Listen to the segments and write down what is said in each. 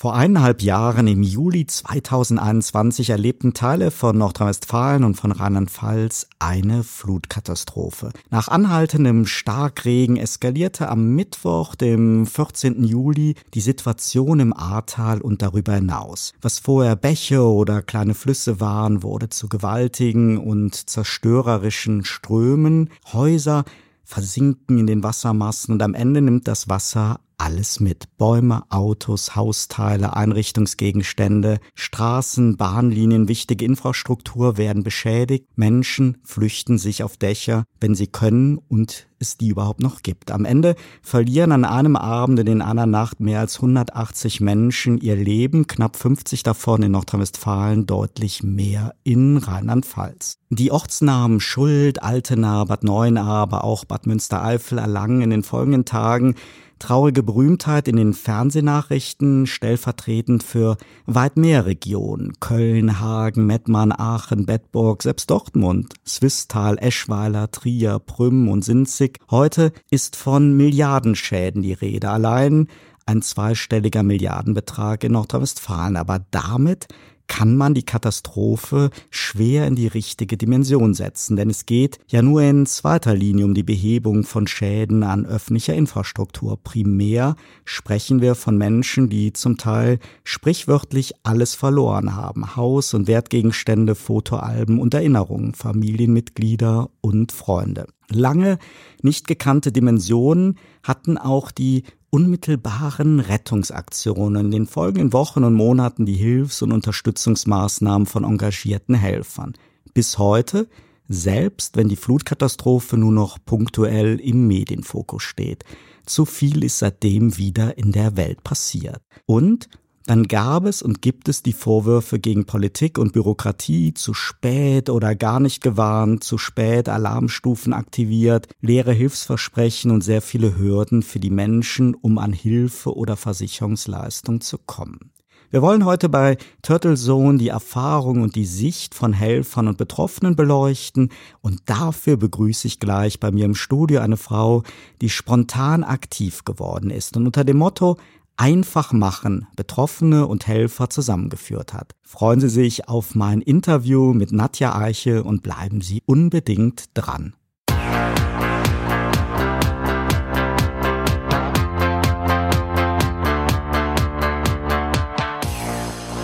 Vor eineinhalb Jahren im Juli 2021 erlebten Teile von Nordrhein-Westfalen und von Rheinland-Pfalz eine Flutkatastrophe. Nach anhaltendem Starkregen eskalierte am Mittwoch, dem 14. Juli, die Situation im Ahrtal und darüber hinaus. Was vorher Bäche oder kleine Flüsse waren, wurde zu gewaltigen und zerstörerischen Strömen. Häuser versinken in den Wassermassen und am Ende nimmt das Wasser alles mit. Bäume, Autos, Hausteile, Einrichtungsgegenstände, Straßen, Bahnlinien, wichtige Infrastruktur werden beschädigt. Menschen flüchten sich auf Dächer, wenn sie können und es die überhaupt noch gibt. Am Ende verlieren an einem Abend in den einer Nacht mehr als 180 Menschen ihr Leben, knapp 50 davon in Nordrhein-Westfalen, deutlich mehr in Rheinland-Pfalz. Die Ortsnamen Schuld, Altena, Bad Neuenahr, aber auch Bad Münstereifel erlangen in den folgenden Tagen traurige Berühmtheit in den Fernsehnachrichten, stellvertretend für weit mehr Regionen. Köln, Hagen, Mettmann, Aachen, Bedburg, selbst Dortmund, Swisttal, Eschweiler, Trier, Prüm und Sinzig. Heute ist von Milliardenschäden die Rede. Allein ein zweistelliger Milliardenbetrag in Nordrhein-Westfalen. Aber damit kann man die Katastrophe schwer in die richtige Dimension setzen, denn es geht ja nur in zweiter Linie um die Behebung von Schäden an öffentlicher Infrastruktur. Primär sprechen wir von Menschen, die zum Teil sprichwörtlich alles verloren haben. Haus und Wertgegenstände, Fotoalben und Erinnerungen, Familienmitglieder und Freunde. Lange nicht gekannte Dimensionen hatten auch die unmittelbaren Rettungsaktionen in den folgenden Wochen und Monaten die Hilfs- und Unterstützungsmaßnahmen von engagierten Helfern. Bis heute, selbst wenn die Flutkatastrophe nur noch punktuell im Medienfokus steht. Zu viel ist seitdem wieder in der Welt passiert. Und dann gab es und gibt es die Vorwürfe gegen Politik und Bürokratie, zu spät oder gar nicht gewarnt, zu spät Alarmstufen aktiviert, leere Hilfsversprechen und sehr viele Hürden für die Menschen, um an Hilfe oder Versicherungsleistung zu kommen. Wir wollen heute bei Turtle Zone die Erfahrung und die Sicht von Helfern und Betroffenen beleuchten und dafür begrüße ich gleich bei mir im Studio eine Frau, die spontan aktiv geworden ist und unter dem Motto einfach machen Betroffene und Helfer zusammengeführt hat. Freuen Sie sich auf mein Interview mit Nadja Eiche und bleiben Sie unbedingt dran.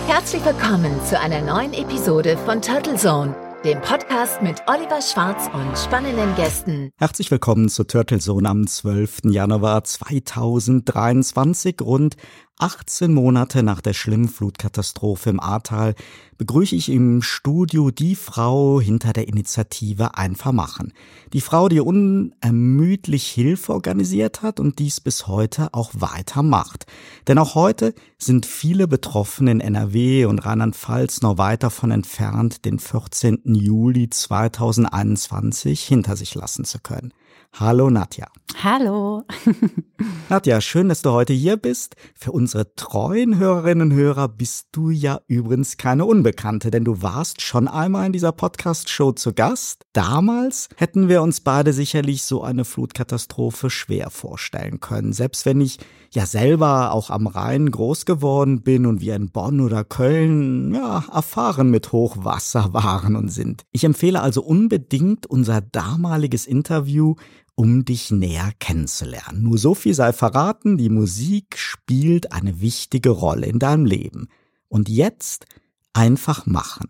Herzlich willkommen zu einer neuen Episode von Turtle Zone dem Podcast mit Oliver Schwarz und spannenden Gästen. Herzlich willkommen zur Turtle Zone am 12. Januar 2023. Rund 18 Monate nach der schlimmen Flutkatastrophe im Ahrtal begrüße ich im Studio die Frau hinter der Initiative Einfach machen. Die Frau, die unermüdlich Hilfe organisiert hat und dies bis heute auch weiter macht. Denn auch heute sind viele Betroffene in NRW und Rheinland-Pfalz noch weit davon entfernt, den 14. Juli 2021 hinter sich lassen zu können. Hallo Nadja. Hallo. Nadja, schön, dass du heute hier bist. Für unsere treuen Hörerinnen und Hörer bist du ja übrigens keine Unbekannte, denn du warst schon einmal in dieser Podcast-Show zu Gast. Damals hätten wir uns beide sicherlich so eine Flutkatastrophe schwer vorstellen können. Selbst wenn ich ja selber auch am Rhein groß geworden bin und wir in Bonn oder Köln ja erfahren mit Hochwasser waren und sind. Ich empfehle also unbedingt unser damaliges Interview um dich näher kennenzulernen. Nur so viel sei verraten, die Musik spielt eine wichtige Rolle in deinem Leben. Und jetzt einfach machen.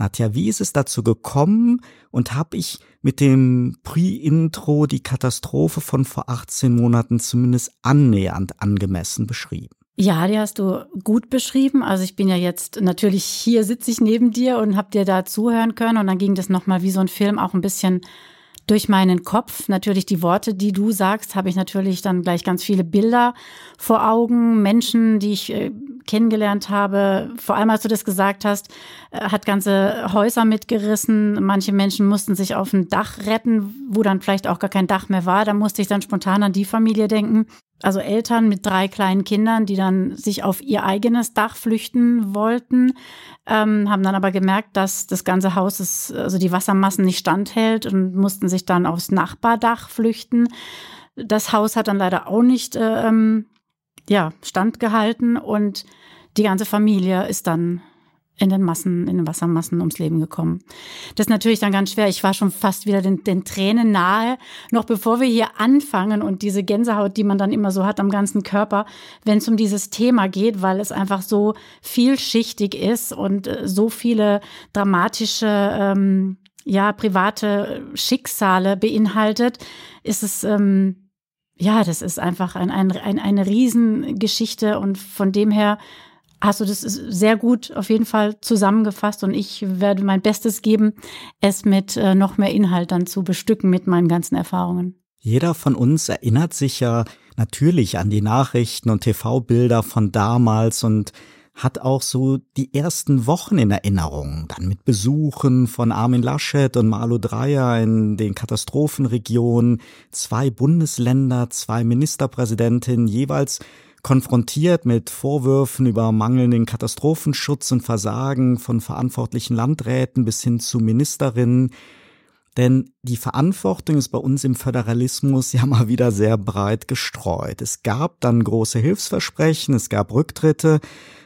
Nadja, wie ist es dazu gekommen und habe ich mit dem Pre-Intro die Katastrophe von vor 18 Monaten zumindest annähernd angemessen beschrieben? Ja, die hast du gut beschrieben. Also ich bin ja jetzt natürlich hier sitze ich neben dir und habe dir da zuhören können und dann ging das nochmal wie so ein Film auch ein bisschen durch meinen Kopf. Natürlich die Worte, die du sagst, habe ich natürlich dann gleich ganz viele Bilder vor Augen. Menschen, die ich äh, kennengelernt habe, vor allem als du das gesagt hast, äh, hat ganze Häuser mitgerissen. Manche Menschen mussten sich auf ein Dach retten, wo dann vielleicht auch gar kein Dach mehr war. Da musste ich dann spontan an die Familie denken. Also Eltern mit drei kleinen Kindern, die dann sich auf ihr eigenes Dach flüchten wollten, ähm, haben dann aber gemerkt, dass das ganze Haus, ist, also die Wassermassen nicht standhält und mussten sich dann aufs Nachbardach flüchten. Das Haus hat dann leider auch nicht äh, ähm, ja, standgehalten und die ganze Familie ist dann in den Massen, in den Wassermassen ums Leben gekommen. Das ist natürlich dann ganz schwer. Ich war schon fast wieder den, den Tränen nahe, noch bevor wir hier anfangen und diese Gänsehaut, die man dann immer so hat am ganzen Körper, wenn es um dieses Thema geht, weil es einfach so vielschichtig ist und äh, so viele dramatische, ähm, ja, private Schicksale beinhaltet, ist es, ähm, ja, das ist einfach ein, ein, ein, eine Riesengeschichte und von dem her hast du das sehr gut auf jeden Fall zusammengefasst und ich werde mein Bestes geben, es mit äh, noch mehr Inhalt dann zu bestücken mit meinen ganzen Erfahrungen. Jeder von uns erinnert sich ja natürlich an die Nachrichten und TV-Bilder von damals und hat auch so die ersten Wochen in Erinnerung, dann mit Besuchen von Armin Laschet und Malu Dreyer in den Katastrophenregionen, zwei Bundesländer, zwei Ministerpräsidentinnen jeweils konfrontiert mit Vorwürfen über mangelnden Katastrophenschutz und Versagen von verantwortlichen Landräten bis hin zu Ministerinnen. Denn die Verantwortung ist bei uns im Föderalismus ja mal wieder sehr breit gestreut. Es gab dann große Hilfsversprechen, es gab Rücktritte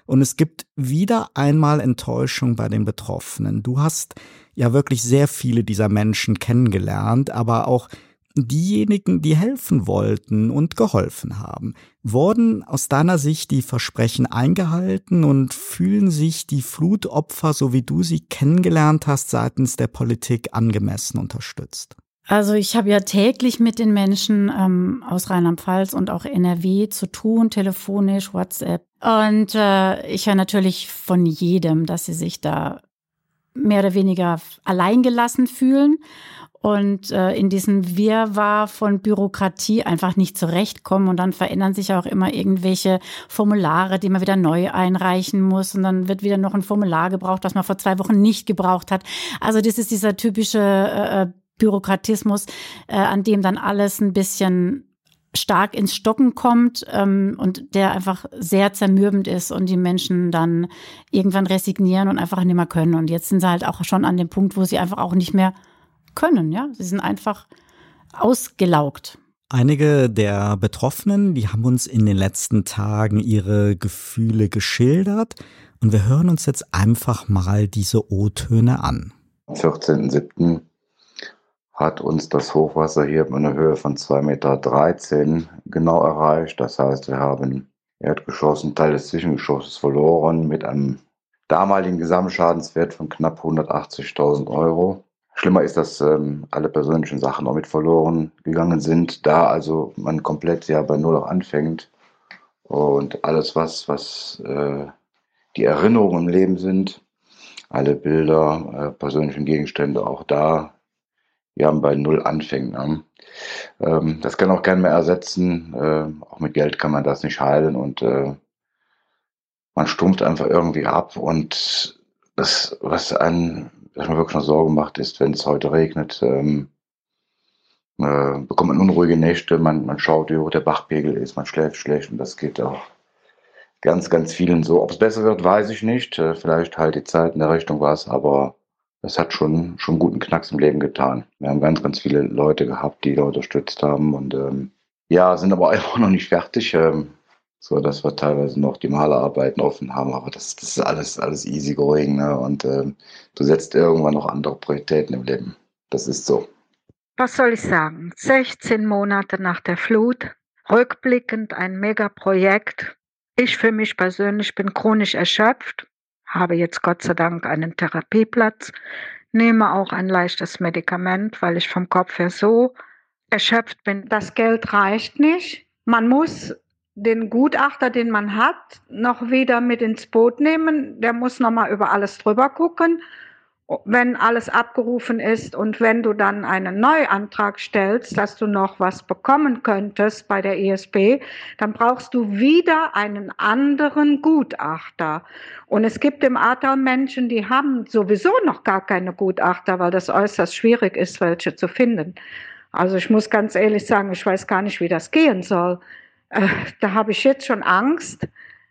und es gibt wieder einmal Enttäuschung bei den Betroffenen. Du hast ja wirklich sehr viele dieser Menschen kennengelernt, aber auch diejenigen, die helfen wollten und geholfen haben. Wurden aus deiner Sicht die Versprechen eingehalten und fühlen sich die Flutopfer, so wie du sie kennengelernt hast, seitens der Politik angemessen unterstützt? Also ich habe ja täglich mit den Menschen ähm, aus Rheinland-Pfalz und auch NRW zu tun, telefonisch, WhatsApp. Und äh, ich höre natürlich von jedem, dass sie sich da mehr oder weniger alleingelassen fühlen und äh, in diesem Wirrwarr von Bürokratie einfach nicht zurechtkommen. Und dann verändern sich auch immer irgendwelche Formulare, die man wieder neu einreichen muss. Und dann wird wieder noch ein Formular gebraucht, was man vor zwei Wochen nicht gebraucht hat. Also das ist dieser typische äh, äh Bürokratismus, äh, an dem dann alles ein bisschen stark ins Stocken kommt ähm, und der einfach sehr zermürbend ist und die Menschen dann irgendwann resignieren und einfach nicht mehr können. Und jetzt sind sie halt auch schon an dem Punkt, wo sie einfach auch nicht mehr können. Ja, sie sind einfach ausgelaugt. Einige der Betroffenen, die haben uns in den letzten Tagen ihre Gefühle geschildert und wir hören uns jetzt einfach mal diese O-Töne an. Am 14.07. hat uns das Hochwasser hier in einer Höhe von 2,13 Meter genau erreicht. Das heißt, wir haben Erdgeschoss, einen Teil des Zwischengeschosses verloren mit einem damaligen Gesamtschadenswert von knapp 180.000 Euro. Schlimmer ist, dass ähm, alle persönlichen Sachen auch mit verloren gegangen sind, da also man komplett ja bei Null auch anfängt und alles, was, was äh, die Erinnerungen im Leben sind, alle Bilder, äh, persönlichen Gegenstände auch da, ja, bei Null anfängt. Ne? Ähm, das kann auch keiner mehr ersetzen. Äh, auch mit Geld kann man das nicht heilen und äh, man stumpft einfach irgendwie ab und das, was einen dass man wirklich noch Sorgen macht, ist, wenn es heute regnet, ähm, äh, bekommt man unruhige Nächte, man, man schaut, wie hoch der Bachpegel ist, man schläft schlecht und das geht auch ganz, ganz vielen so. Ob es besser wird, weiß ich nicht. Äh, vielleicht halt die Zeit in der Richtung war es, aber es hat schon, schon guten Knacks im Leben getan. Wir haben ganz, ganz viele Leute gehabt, die da unterstützt haben und ähm, ja, sind aber einfach noch nicht fertig. Ähm, so dass wir teilweise noch die Malerarbeiten offen haben, aber das, das ist alles, alles easy going, ne? Und ähm, du setzt irgendwann noch andere Prioritäten im Leben. Das ist so. Was soll ich sagen? 16 Monate nach der Flut, rückblickend ein Megaprojekt. Ich für mich persönlich bin chronisch erschöpft, habe jetzt Gott sei Dank einen Therapieplatz, nehme auch ein leichtes Medikament, weil ich vom Kopf her so erschöpft bin. Das Geld reicht nicht. Man muss den Gutachter, den man hat, noch wieder mit ins Boot nehmen. Der muss nochmal über alles drüber gucken, wenn alles abgerufen ist und wenn du dann einen Neuantrag stellst, dass du noch was bekommen könntest bei der ESB, dann brauchst du wieder einen anderen Gutachter. Und es gibt im Ahrtal Menschen, die haben sowieso noch gar keine Gutachter, weil das äußerst schwierig ist, welche zu finden. Also ich muss ganz ehrlich sagen, ich weiß gar nicht, wie das gehen soll. Äh, da habe ich jetzt schon Angst,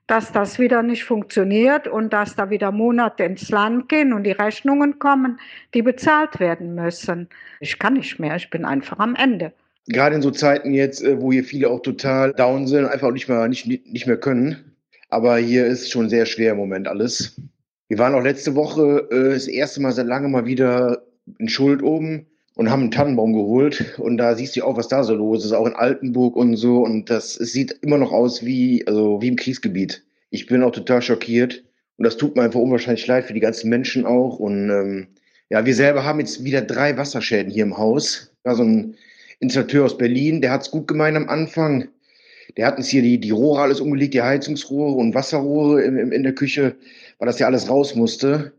dass das wieder nicht funktioniert und dass da wieder Monate ins Land gehen und die Rechnungen kommen, die bezahlt werden müssen. Ich kann nicht mehr, ich bin einfach am Ende. Gerade in so Zeiten jetzt, äh, wo hier viele auch total down sind und einfach auch nicht mehr, nicht, nicht mehr können. Aber hier ist schon sehr schwer im Moment alles. Wir waren auch letzte Woche äh, das erste Mal seit langem mal wieder in Schuld oben und haben einen Tannenbaum geholt. Und da siehst du auch, was da so los ist, auch in Altenburg und so. Und das sieht immer noch aus wie, also wie im Kriegsgebiet. Ich bin auch total schockiert. Und das tut mir einfach unwahrscheinlich leid für die ganzen Menschen auch. Und ähm, ja, wir selber haben jetzt wieder drei Wasserschäden hier im Haus. Ja, so ein Installateur aus Berlin, der hat's gut gemeint am Anfang. Der hat uns hier die, die Rohre alles umgelegt, die Heizungsrohre und Wasserrohre in, in der Küche, weil das ja alles raus musste.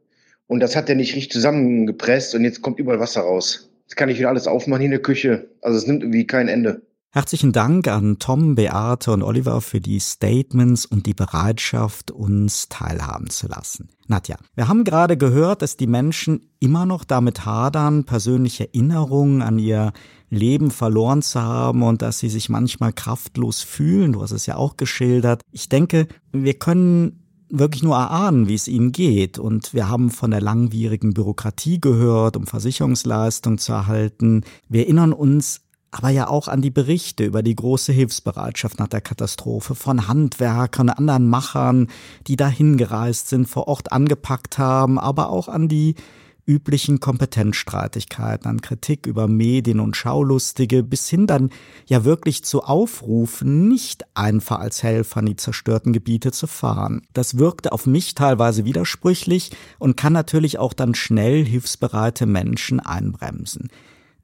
Und das hat er nicht richtig zusammengepresst und jetzt kommt überall Wasser raus. Jetzt kann ich wieder alles aufmachen hier in der Küche. Also es nimmt irgendwie kein Ende. Herzlichen Dank an Tom, Beate und Oliver für die Statements und die Bereitschaft, uns teilhaben zu lassen. Nadja, wir haben gerade gehört, dass die Menschen immer noch damit hadern, persönliche Erinnerungen an ihr Leben verloren zu haben und dass sie sich manchmal kraftlos fühlen. Du hast es ja auch geschildert. Ich denke, wir können wirklich nur erahnen, wie es ihnen geht. Und wir haben von der langwierigen Bürokratie gehört, um Versicherungsleistung zu erhalten. Wir erinnern uns aber ja auch an die Berichte über die große Hilfsbereitschaft nach der Katastrophe von Handwerkern, anderen Machern, die dahin gereist sind, vor Ort angepackt haben, aber auch an die üblichen Kompetenzstreitigkeiten, an Kritik über Medien und Schaulustige, bis hin dann ja wirklich zu Aufrufen, nicht einfach als Helfer in die zerstörten Gebiete zu fahren. Das wirkte auf mich teilweise widersprüchlich und kann natürlich auch dann schnell hilfsbereite Menschen einbremsen.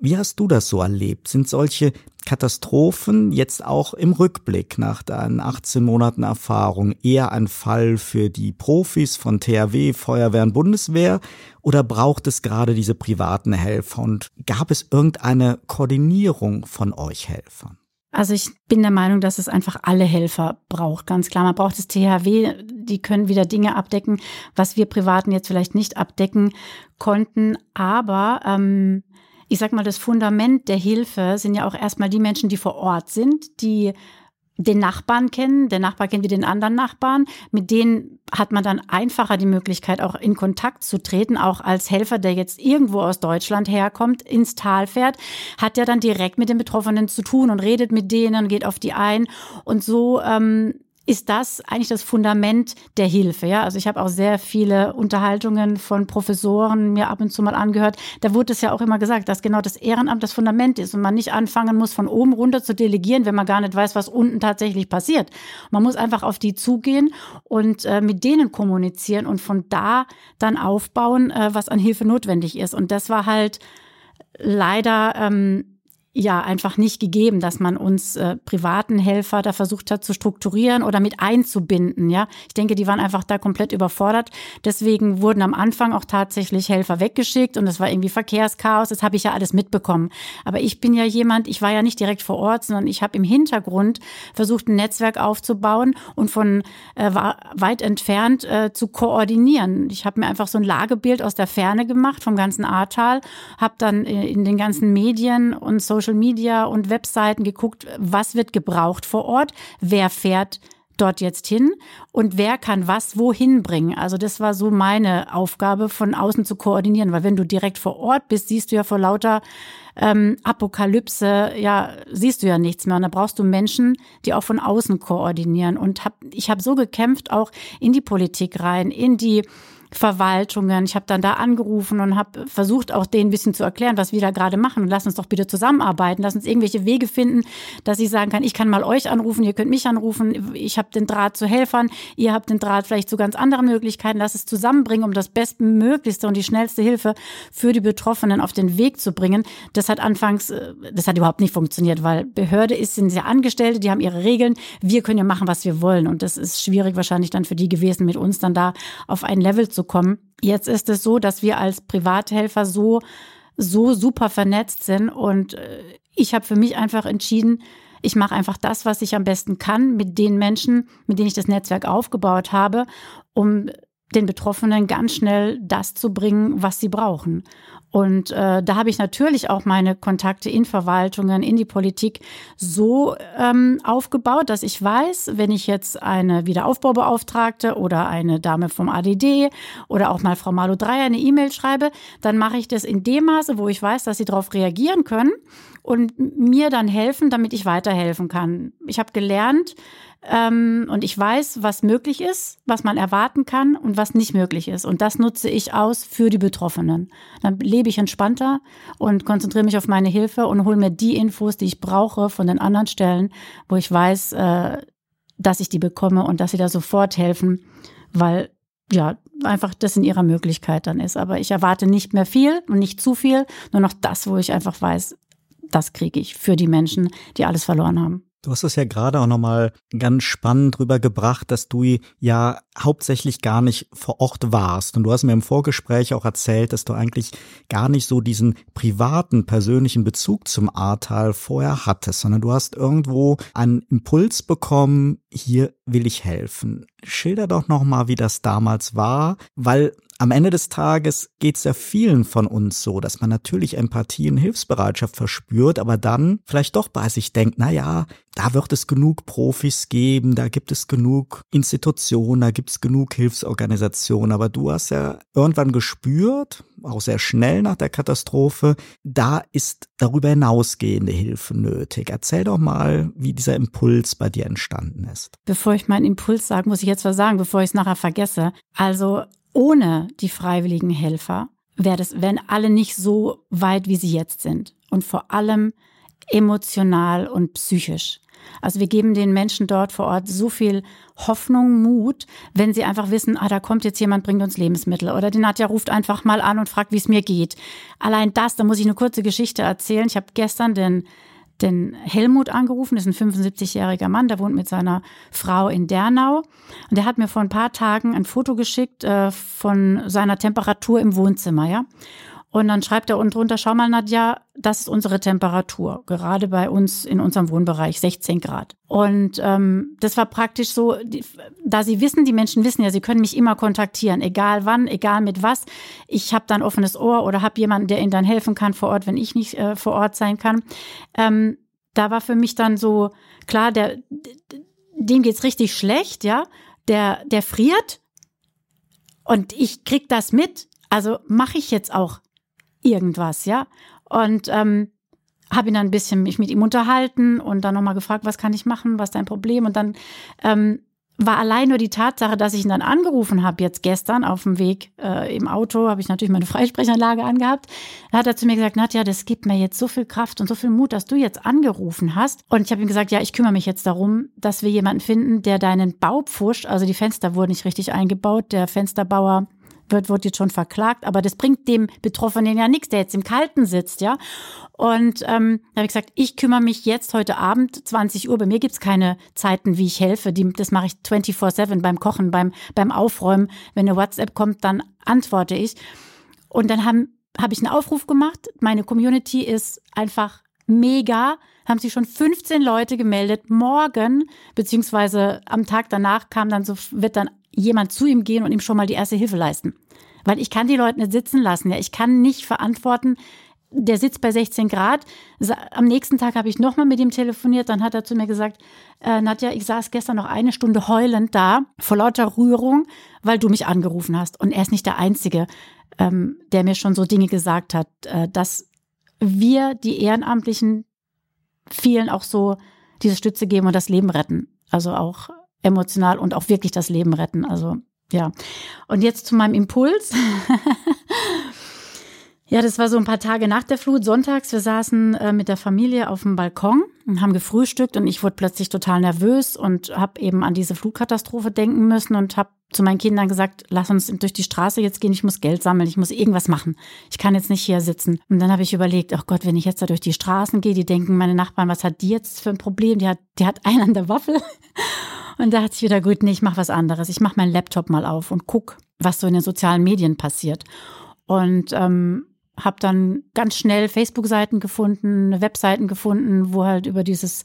Wie hast du das so erlebt? Sind solche Katastrophen jetzt auch im Rückblick nach deinen 18 Monaten Erfahrung eher ein Fall für die Profis von THW, Feuerwehr und Bundeswehr oder braucht es gerade diese privaten Helfer und gab es irgendeine Koordinierung von euch Helfern? Also ich bin der Meinung, dass es einfach alle Helfer braucht, ganz klar. Man braucht das THW, die können wieder Dinge abdecken, was wir Privaten jetzt vielleicht nicht abdecken konnten. Aber ähm, ich sag mal, das Fundament der Hilfe sind ja auch erstmal die Menschen, die vor Ort sind, die den Nachbarn kennen, der Nachbar kennt wie den anderen Nachbarn. Mit denen hat man dann einfacher die Möglichkeit, auch in Kontakt zu treten, auch als Helfer, der jetzt irgendwo aus Deutschland herkommt, ins Tal fährt, hat ja dann direkt mit den Betroffenen zu tun und redet mit denen, geht auf die ein. Und so ähm, ist das eigentlich das Fundament der Hilfe. Ja? Also ich habe auch sehr viele Unterhaltungen von Professoren mir ab und zu mal angehört. Da wurde es ja auch immer gesagt, dass genau das Ehrenamt das Fundament ist und man nicht anfangen muss, von oben runter zu delegieren, wenn man gar nicht weiß, was unten tatsächlich passiert. Man muss einfach auf die zugehen und äh, mit denen kommunizieren und von da dann aufbauen, äh, was an Hilfe notwendig ist. Und das war halt leider ähm, ja einfach nicht gegeben, dass man uns äh, privaten Helfer da versucht hat zu strukturieren oder mit einzubinden. Ja, ich denke, die waren einfach da komplett überfordert. Deswegen wurden am Anfang auch tatsächlich Helfer weggeschickt und es war irgendwie Verkehrschaos. Das habe ich ja alles mitbekommen. Aber ich bin ja jemand, ich war ja nicht direkt vor Ort, sondern ich habe im Hintergrund versucht, ein Netzwerk aufzubauen und von äh, weit entfernt äh, zu koordinieren. Ich habe mir einfach so ein Lagebild aus der Ferne gemacht vom ganzen Ahrtal, habe dann äh, in den ganzen Medien und so Social Media und Webseiten geguckt, was wird gebraucht vor Ort, wer fährt dort jetzt hin und wer kann was wohin bringen. Also das war so meine Aufgabe, von außen zu koordinieren, weil wenn du direkt vor Ort bist, siehst du ja vor lauter ähm, Apokalypse, ja, siehst du ja nichts mehr. Und da brauchst du Menschen, die auch von außen koordinieren. Und hab, ich habe so gekämpft, auch in die Politik rein, in die Verwaltungen. Ich habe dann da angerufen und habe versucht, auch denen ein bisschen zu erklären, was wir da gerade machen. Und lass uns doch bitte zusammenarbeiten. Lass uns irgendwelche Wege finden, dass ich sagen kann, ich kann mal euch anrufen, ihr könnt mich anrufen. Ich habe den Draht zu Helfern, ihr habt den Draht vielleicht zu ganz anderen Möglichkeiten. Lass es zusammenbringen, um das bestmöglichste und die schnellste Hilfe für die Betroffenen auf den Weg zu bringen. Das hat anfangs, äh, das hat überhaupt nicht funktioniert, weil Behörde ist, sind ja Angestellte, die haben ihre Regeln. Wir können ja machen, was wir wollen. Und das ist schwierig wahrscheinlich dann für die gewesen, mit uns dann da auf ein Level zu kommen. Jetzt ist es so, dass wir als Privathelfer so, so super vernetzt sind und äh, ich habe für mich einfach entschieden, ich mache einfach das, was ich am besten kann mit den Menschen, mit denen ich das Netzwerk aufgebaut habe, um den Betroffenen ganz schnell das zu bringen, was sie brauchen. Und äh, da habe ich natürlich auch meine Kontakte in Verwaltungen, in die Politik so ähm, aufgebaut, dass ich weiß, wenn ich jetzt eine Wiederaufbaubeauftragte oder eine Dame vom ADD oder auch mal Frau Malo Dreier eine E-Mail schreibe, dann mache ich das in dem Maße, wo ich weiß, dass sie darauf reagieren können und mir dann helfen, damit ich weiterhelfen kann. Ich habe gelernt, ähm, und ich weiß, was möglich ist, was man erwarten kann und was nicht möglich ist. Und das nutze ich aus für die Betroffenen. Dann lebe ich entspannter und konzentriere mich auf meine Hilfe und hole mir die Infos, die ich brauche von den anderen Stellen, wo ich weiß, äh, dass ich die bekomme und dass sie da sofort helfen, weil ja, einfach das in ihrer Möglichkeit dann ist. Aber ich erwarte nicht mehr viel und nicht zu viel, nur noch das, wo ich einfach weiß, das kriege ich für die Menschen, die alles verloren haben. Du hast es ja gerade auch nochmal ganz spannend rübergebracht, dass du ja hauptsächlich gar nicht vor Ort warst. Und du hast mir im Vorgespräch auch erzählt, dass du eigentlich gar nicht so diesen privaten, persönlichen Bezug zum Ahrtal vorher hattest, sondern du hast irgendwo einen Impuls bekommen, hier will ich helfen. Schilder doch nochmal, wie das damals war, weil am Ende des Tages geht es ja vielen von uns so, dass man natürlich Empathie und Hilfsbereitschaft verspürt, aber dann vielleicht doch bei sich denkt, na ja, da wird es genug Profis geben, da gibt es genug Institutionen, da gibt es genug Hilfsorganisationen, aber du hast ja irgendwann gespürt, auch sehr schnell nach der Katastrophe, da ist darüber hinausgehende Hilfe nötig. Erzähl doch mal, wie dieser Impuls bei dir entstanden ist. Bevor ich meinen Impuls sage, muss ich jetzt was sagen, bevor ich es nachher vergesse. Also ohne die freiwilligen Helfer wäre das, wären alle nicht so weit, wie sie jetzt sind. Und vor allem emotional und psychisch. Also wir geben den Menschen dort vor Ort so viel Hoffnung, Mut, wenn sie einfach wissen, ah, da kommt jetzt jemand, bringt uns Lebensmittel. Oder die Nadja ruft einfach mal an und fragt, wie es mir geht. Allein das, da muss ich eine kurze Geschichte erzählen. Ich habe gestern den den Helmut angerufen, das ist ein 75-jähriger Mann, der wohnt mit seiner Frau in Dernau. Und der hat mir vor ein paar Tagen ein Foto geschickt äh, von seiner Temperatur im Wohnzimmer, ja. Und dann schreibt er unten drunter, schau mal, Nadja, das ist unsere Temperatur, gerade bei uns in unserem Wohnbereich, 16 Grad. Und ähm, das war praktisch so, die, da sie wissen, die Menschen wissen ja, sie können mich immer kontaktieren, egal wann, egal mit was. Ich habe dann offenes Ohr oder habe jemanden, der ihnen dann helfen kann vor Ort, wenn ich nicht äh, vor Ort sein kann. Ähm, da war für mich dann so, klar, der, dem geht's richtig schlecht, ja, der, der friert und ich krieg das mit. Also mache ich jetzt auch irgendwas, ja. Und ähm, habe ihn dann ein bisschen mich mit ihm unterhalten und dann nochmal gefragt, was kann ich machen, was ist dein Problem? Und dann ähm, war allein nur die Tatsache, dass ich ihn dann angerufen habe, jetzt gestern auf dem Weg äh, im Auto, habe ich natürlich meine Freisprechanlage angehabt. Da hat er zu mir gesagt, Nadja, das gibt mir jetzt so viel Kraft und so viel Mut, dass du jetzt angerufen hast. Und ich habe ihm gesagt, ja, ich kümmere mich jetzt darum, dass wir jemanden finden, der deinen Bau pfuscht. Also die Fenster wurden nicht richtig eingebaut. Der Fensterbauer wird, wird jetzt schon verklagt, aber das bringt dem Betroffenen ja nichts, der jetzt im Kalten sitzt, ja. Und ähm, da habe ich gesagt, ich kümmere mich jetzt heute Abend, 20 Uhr, bei mir gibt's keine Zeiten, wie ich helfe. Die, das mache ich 24-7 beim Kochen, beim, beim Aufräumen. Wenn eine WhatsApp kommt, dann antworte ich. Und dann haben habe ich einen Aufruf gemacht. Meine Community ist einfach mega. Haben sich schon 15 Leute gemeldet. Morgen, beziehungsweise am Tag danach kam dann so, wird dann jemand zu ihm gehen und ihm schon mal die erste Hilfe leisten. Weil ich kann die Leute nicht sitzen lassen. Ja, ich kann nicht verantworten, der sitzt bei 16 Grad. Am nächsten Tag habe ich nochmal mit ihm telefoniert. Dann hat er zu mir gesagt, äh, Nadja, ich saß gestern noch eine Stunde heulend da, vor lauter Rührung, weil du mich angerufen hast. Und er ist nicht der Einzige, ähm, der mir schon so Dinge gesagt hat, äh, dass wir, die Ehrenamtlichen, vielen auch so diese Stütze geben und das Leben retten. Also auch emotional und auch wirklich das Leben retten. Also ja. Und jetzt zu meinem Impuls. ja, das war so ein paar Tage nach der Flut, sonntags. Wir saßen äh, mit der Familie auf dem Balkon und haben gefrühstückt und ich wurde plötzlich total nervös und habe eben an diese Flutkatastrophe denken müssen und habe zu meinen Kindern gesagt, lass uns durch die Straße jetzt gehen, ich muss Geld sammeln, ich muss irgendwas machen. Ich kann jetzt nicht hier sitzen. Und dann habe ich überlegt, ach Gott, wenn ich jetzt da durch die Straßen gehe, die denken meine Nachbarn, was hat die jetzt für ein Problem? Die hat, die hat einen an der Waffel. Und da hat sich wieder gut, nee, ich mache was anderes. Ich mache meinen Laptop mal auf und guck, was so in den sozialen Medien passiert. Und ähm, habe dann ganz schnell Facebook-Seiten gefunden, Webseiten gefunden, wo halt über dieses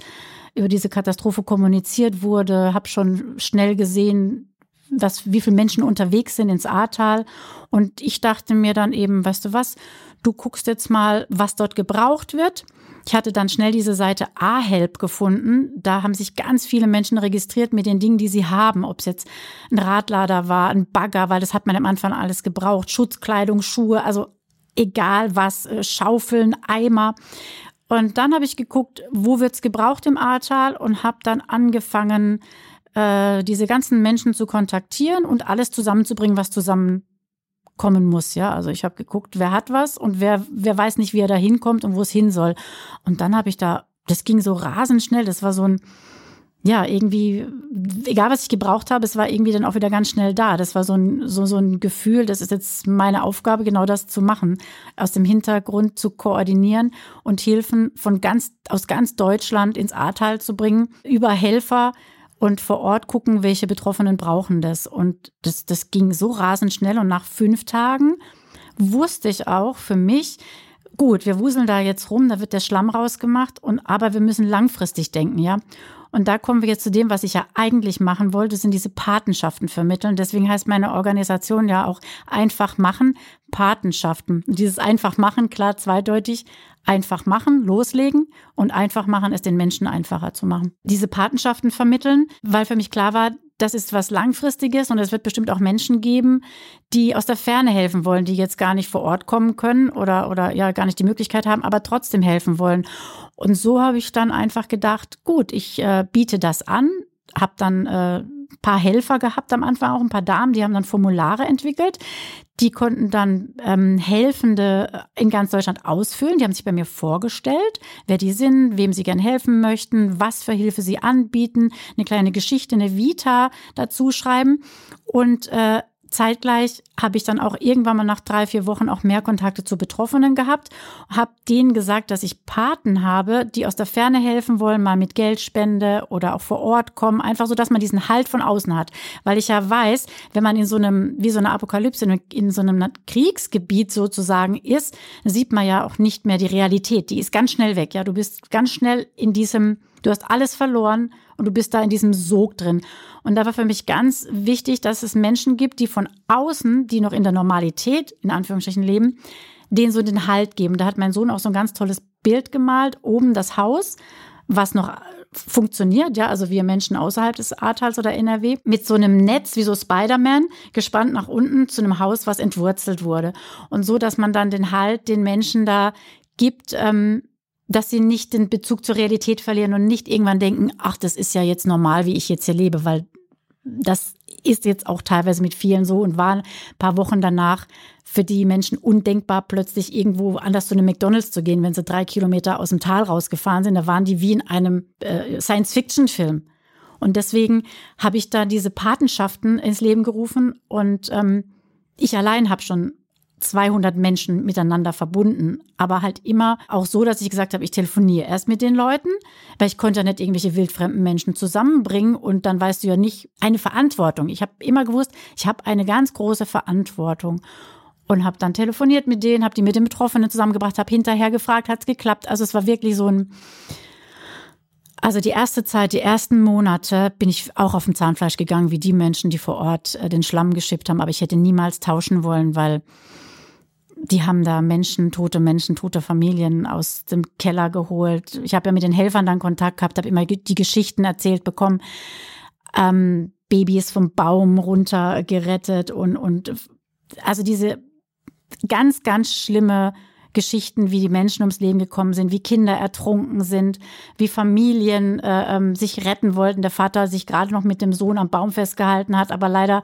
über diese Katastrophe kommuniziert wurde, habe schon schnell gesehen, was, wie viele Menschen unterwegs sind ins Ahrtal. Und ich dachte mir dann eben, weißt du was, du guckst jetzt mal, was dort gebraucht wird ich hatte dann schnell diese Seite A-Help gefunden. Da haben sich ganz viele Menschen registriert mit den Dingen, die sie haben. Ob es jetzt ein Radlader war, ein Bagger, weil das hat man am Anfang alles gebraucht. Schutzkleidung, Schuhe, also egal was, äh, Schaufeln, Eimer. Und dann habe ich geguckt, wo wird's gebraucht im Ahrtal und habe dann angefangen, äh, diese ganzen Menschen zu kontaktieren und alles zusammenzubringen, was zusammenkommen muss. Ja, also ich habe geguckt, wer hat was und wer wer weiß nicht, wie er da hinkommt und wo es hin soll. Und dann habe ich da, das ging so rasend schnell. Das war so ein ja, irgendwie, egal was ich gebraucht habe, es war irgendwie dann auch wieder ganz schnell da. Das war so ein, so, so ein Gefühl, das ist jetzt meine Aufgabe, genau das zu machen, aus dem Hintergrund zu koordinieren und Hilfen von ganz, aus ganz Deutschland ins Ahrtal zu bringen, über Helfer und vor Ort gucken, welche Betroffenen brauchen das. Und das, das ging so rasend schnell und nach fünf Tagen wusste ich auch für mich, gut, wir wuseln da jetzt rum, da wird der Schlamm rausgemacht und aber wir müssen langfristig denken, ja. Und da kommen wir jetzt zu dem, was ich ja eigentlich machen wollte, sind diese Patenschaften vermitteln. Deswegen heißt meine Organisation ja auch einfach machen, Patenschaften. Und dieses einfach machen, klar zweideutig, einfach machen, loslegen und einfach machen, es den Menschen einfacher zu machen. Diese Patenschaften vermitteln, weil für mich klar war, das ist was Langfristiges und es wird bestimmt auch Menschen geben, die aus der Ferne helfen wollen, die jetzt gar nicht vor Ort kommen können oder, oder ja gar nicht die Möglichkeit haben, aber trotzdem helfen wollen. Und so habe ich dann einfach gedacht, gut, ich äh, biete das an, habe dann äh, paar Helfer gehabt am Anfang, auch ein paar Damen, die haben dann Formulare entwickelt. Die konnten dann ähm, Helfende in ganz Deutschland ausfüllen. Die haben sich bei mir vorgestellt, wer die sind, wem sie gern helfen möchten, was für Hilfe sie anbieten, eine kleine Geschichte, eine Vita dazu schreiben. Und äh, zeitgleich habe ich dann auch irgendwann mal nach drei, vier Wochen auch mehr Kontakte zu Betroffenen gehabt, habe denen gesagt, dass ich Paten habe, die aus der Ferne helfen wollen, mal mit Geldspende oder auch vor Ort kommen, einfach so, dass man diesen Halt von außen hat. Weil ich ja weiß, wenn man in so einem, wie so einer Apokalypse, in so einem Kriegsgebiet sozusagen ist, sieht man ja auch nicht mehr die Realität. Die ist ganz schnell weg. Ja, du bist ganz schnell in diesem, du hast alles verloren und du bist da in diesem Sog drin. Und da war für mich ganz wichtig, dass es Menschen gibt, die von außen, die noch in der Normalität, in Anführungsstrichen, leben, denen so den Halt geben. Da hat mein Sohn auch so ein ganz tolles Bild gemalt, oben das Haus, was noch funktioniert, ja, also wir Menschen außerhalb des Ahrtals oder NRW, mit so einem Netz wie so Spider-Man, gespannt nach unten zu einem Haus, was entwurzelt wurde. Und so, dass man dann den Halt den Menschen da gibt, ähm, dass sie nicht den Bezug zur Realität verlieren und nicht irgendwann denken, ach, das ist ja jetzt normal, wie ich jetzt hier lebe, weil das ist jetzt auch teilweise mit vielen so und war ein paar Wochen danach für die Menschen undenkbar, plötzlich irgendwo anders zu einem McDonalds zu gehen, wenn sie drei Kilometer aus dem Tal rausgefahren sind. Da waren die wie in einem äh, Science-Fiction-Film. Und deswegen habe ich da diese Patenschaften ins Leben gerufen und ähm, ich allein habe schon 200 Menschen miteinander verbunden, aber halt immer auch so, dass ich gesagt habe, ich telefoniere erst mit den Leuten, weil ich konnte ja nicht irgendwelche wildfremden Menschen zusammenbringen und dann weißt du ja nicht eine Verantwortung. Ich habe immer gewusst, ich habe eine ganz große Verantwortung und habe dann telefoniert mit denen, habe die mit den Betroffenen zusammengebracht, habe hinterher gefragt, hat's geklappt? Also es war wirklich so ein also die erste Zeit, die ersten Monate bin ich auch auf dem Zahnfleisch gegangen, wie die Menschen, die vor Ort äh, den Schlamm geschippt haben. Aber ich hätte niemals tauschen wollen, weil die haben da Menschen, tote Menschen, tote Familien aus dem Keller geholt. Ich habe ja mit den Helfern dann Kontakt gehabt, habe immer die Geschichten erzählt bekommen. Ähm, Babys vom Baum runter gerettet und, und also diese ganz, ganz schlimme Geschichten, wie die Menschen ums Leben gekommen sind, wie Kinder ertrunken sind, wie Familien äh, ähm, sich retten wollten. Der Vater sich gerade noch mit dem Sohn am Baum festgehalten hat, aber leider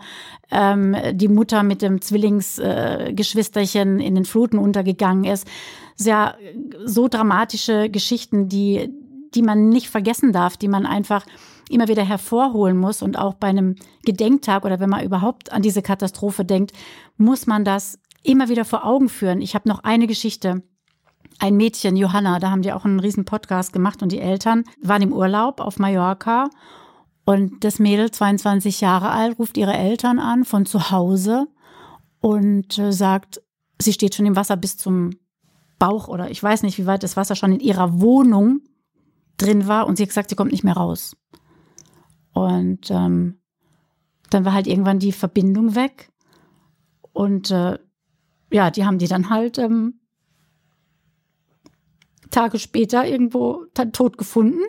ähm, die Mutter mit dem Zwillingsgeschwisterchen äh, in den Fluten untergegangen ist. Sehr so dramatische Geschichten, die, die man nicht vergessen darf, die man einfach immer wieder hervorholen muss. Und auch bei einem Gedenktag oder wenn man überhaupt an diese Katastrophe denkt, muss man das immer wieder vor Augen führen. Ich habe noch eine Geschichte. Ein Mädchen, Johanna, da haben die auch einen riesen Podcast gemacht und die Eltern waren im Urlaub auf Mallorca und das Mädel, 22 Jahre alt, ruft ihre Eltern an von zu Hause und äh, sagt, sie steht schon im Wasser bis zum Bauch oder ich weiß nicht, wie weit das Wasser schon in ihrer Wohnung drin war und sie hat gesagt, sie kommt nicht mehr raus. Und ähm, dann war halt irgendwann die Verbindung weg und äh, ja, die haben die dann halt ähm, Tage später irgendwo tot gefunden,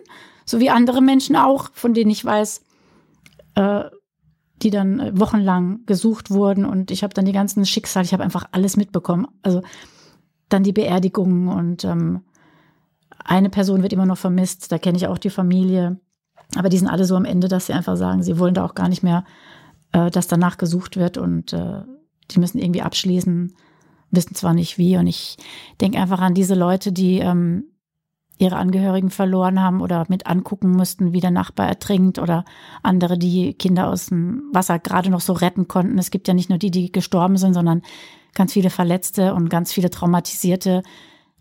so wie andere Menschen auch, von denen ich weiß, äh, die dann äh, wochenlang gesucht wurden. Und ich habe dann die ganzen Schicksale, ich habe einfach alles mitbekommen. Also dann die Beerdigungen und ähm, eine Person wird immer noch vermisst, da kenne ich auch die Familie. Aber die sind alle so am Ende, dass sie einfach sagen, sie wollen da auch gar nicht mehr, äh, dass danach gesucht wird. Und äh, die müssen irgendwie abschließen, wissen zwar nicht wie. Und ich denke einfach an diese Leute, die ähm, ihre Angehörigen verloren haben oder mit angucken mussten, wie der Nachbar ertrinkt oder andere, die Kinder aus dem Wasser gerade noch so retten konnten. Es gibt ja nicht nur die, die gestorben sind, sondern ganz viele Verletzte und ganz viele Traumatisierte,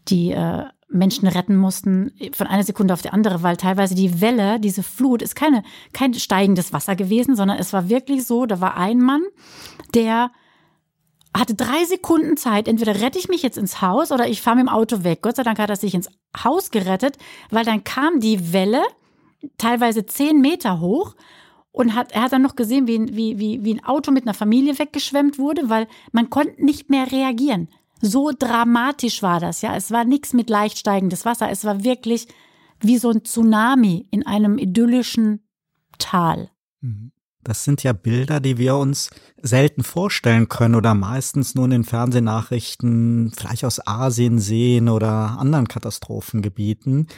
die äh, Menschen retten mussten von einer Sekunde auf die andere, weil teilweise die Welle, diese Flut, ist keine, kein steigendes Wasser gewesen, sondern es war wirklich so, da war ein Mann, der hatte drei Sekunden Zeit, entweder rette ich mich jetzt ins Haus oder ich fahre mit dem Auto weg. Gott sei Dank hat er sich ins Haus gerettet, weil dann kam die Welle, teilweise zehn Meter hoch, und hat, er hat dann noch gesehen, wie, wie, wie, wie ein Auto mit einer Familie weggeschwemmt wurde, weil man konnte nicht mehr reagieren. So dramatisch war das, ja. Es war nichts mit leicht steigendes Wasser. Es war wirklich wie so ein Tsunami in einem idyllischen Tal. Mhm. Das sind ja Bilder, die wir uns selten vorstellen können oder meistens nur in den Fernsehnachrichten vielleicht aus Asien sehen oder anderen Katastrophengebieten.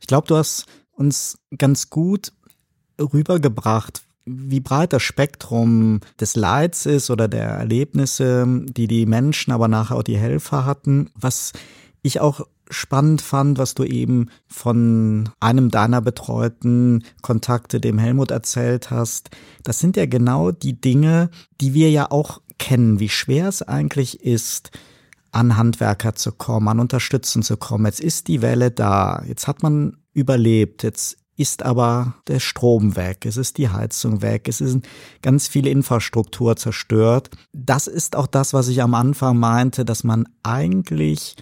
Ich glaube, du hast uns ganz gut rübergebracht, wie breit das Spektrum des Leids ist oder der Erlebnisse, die die Menschen, aber nachher auch die Helfer hatten. Was ich auch spannend fand, was du eben von einem deiner betreuten Kontakte, dem Helmut, erzählt hast. Das sind ja genau die Dinge, die wir ja auch kennen, wie schwer es eigentlich ist, an Handwerker zu kommen, an Unterstützen zu kommen. Jetzt ist die Welle da, jetzt hat man überlebt, jetzt ist aber der Strom weg, es ist die Heizung weg, es ist ganz viel Infrastruktur zerstört. Das ist auch das, was ich am Anfang meinte, dass man eigentlich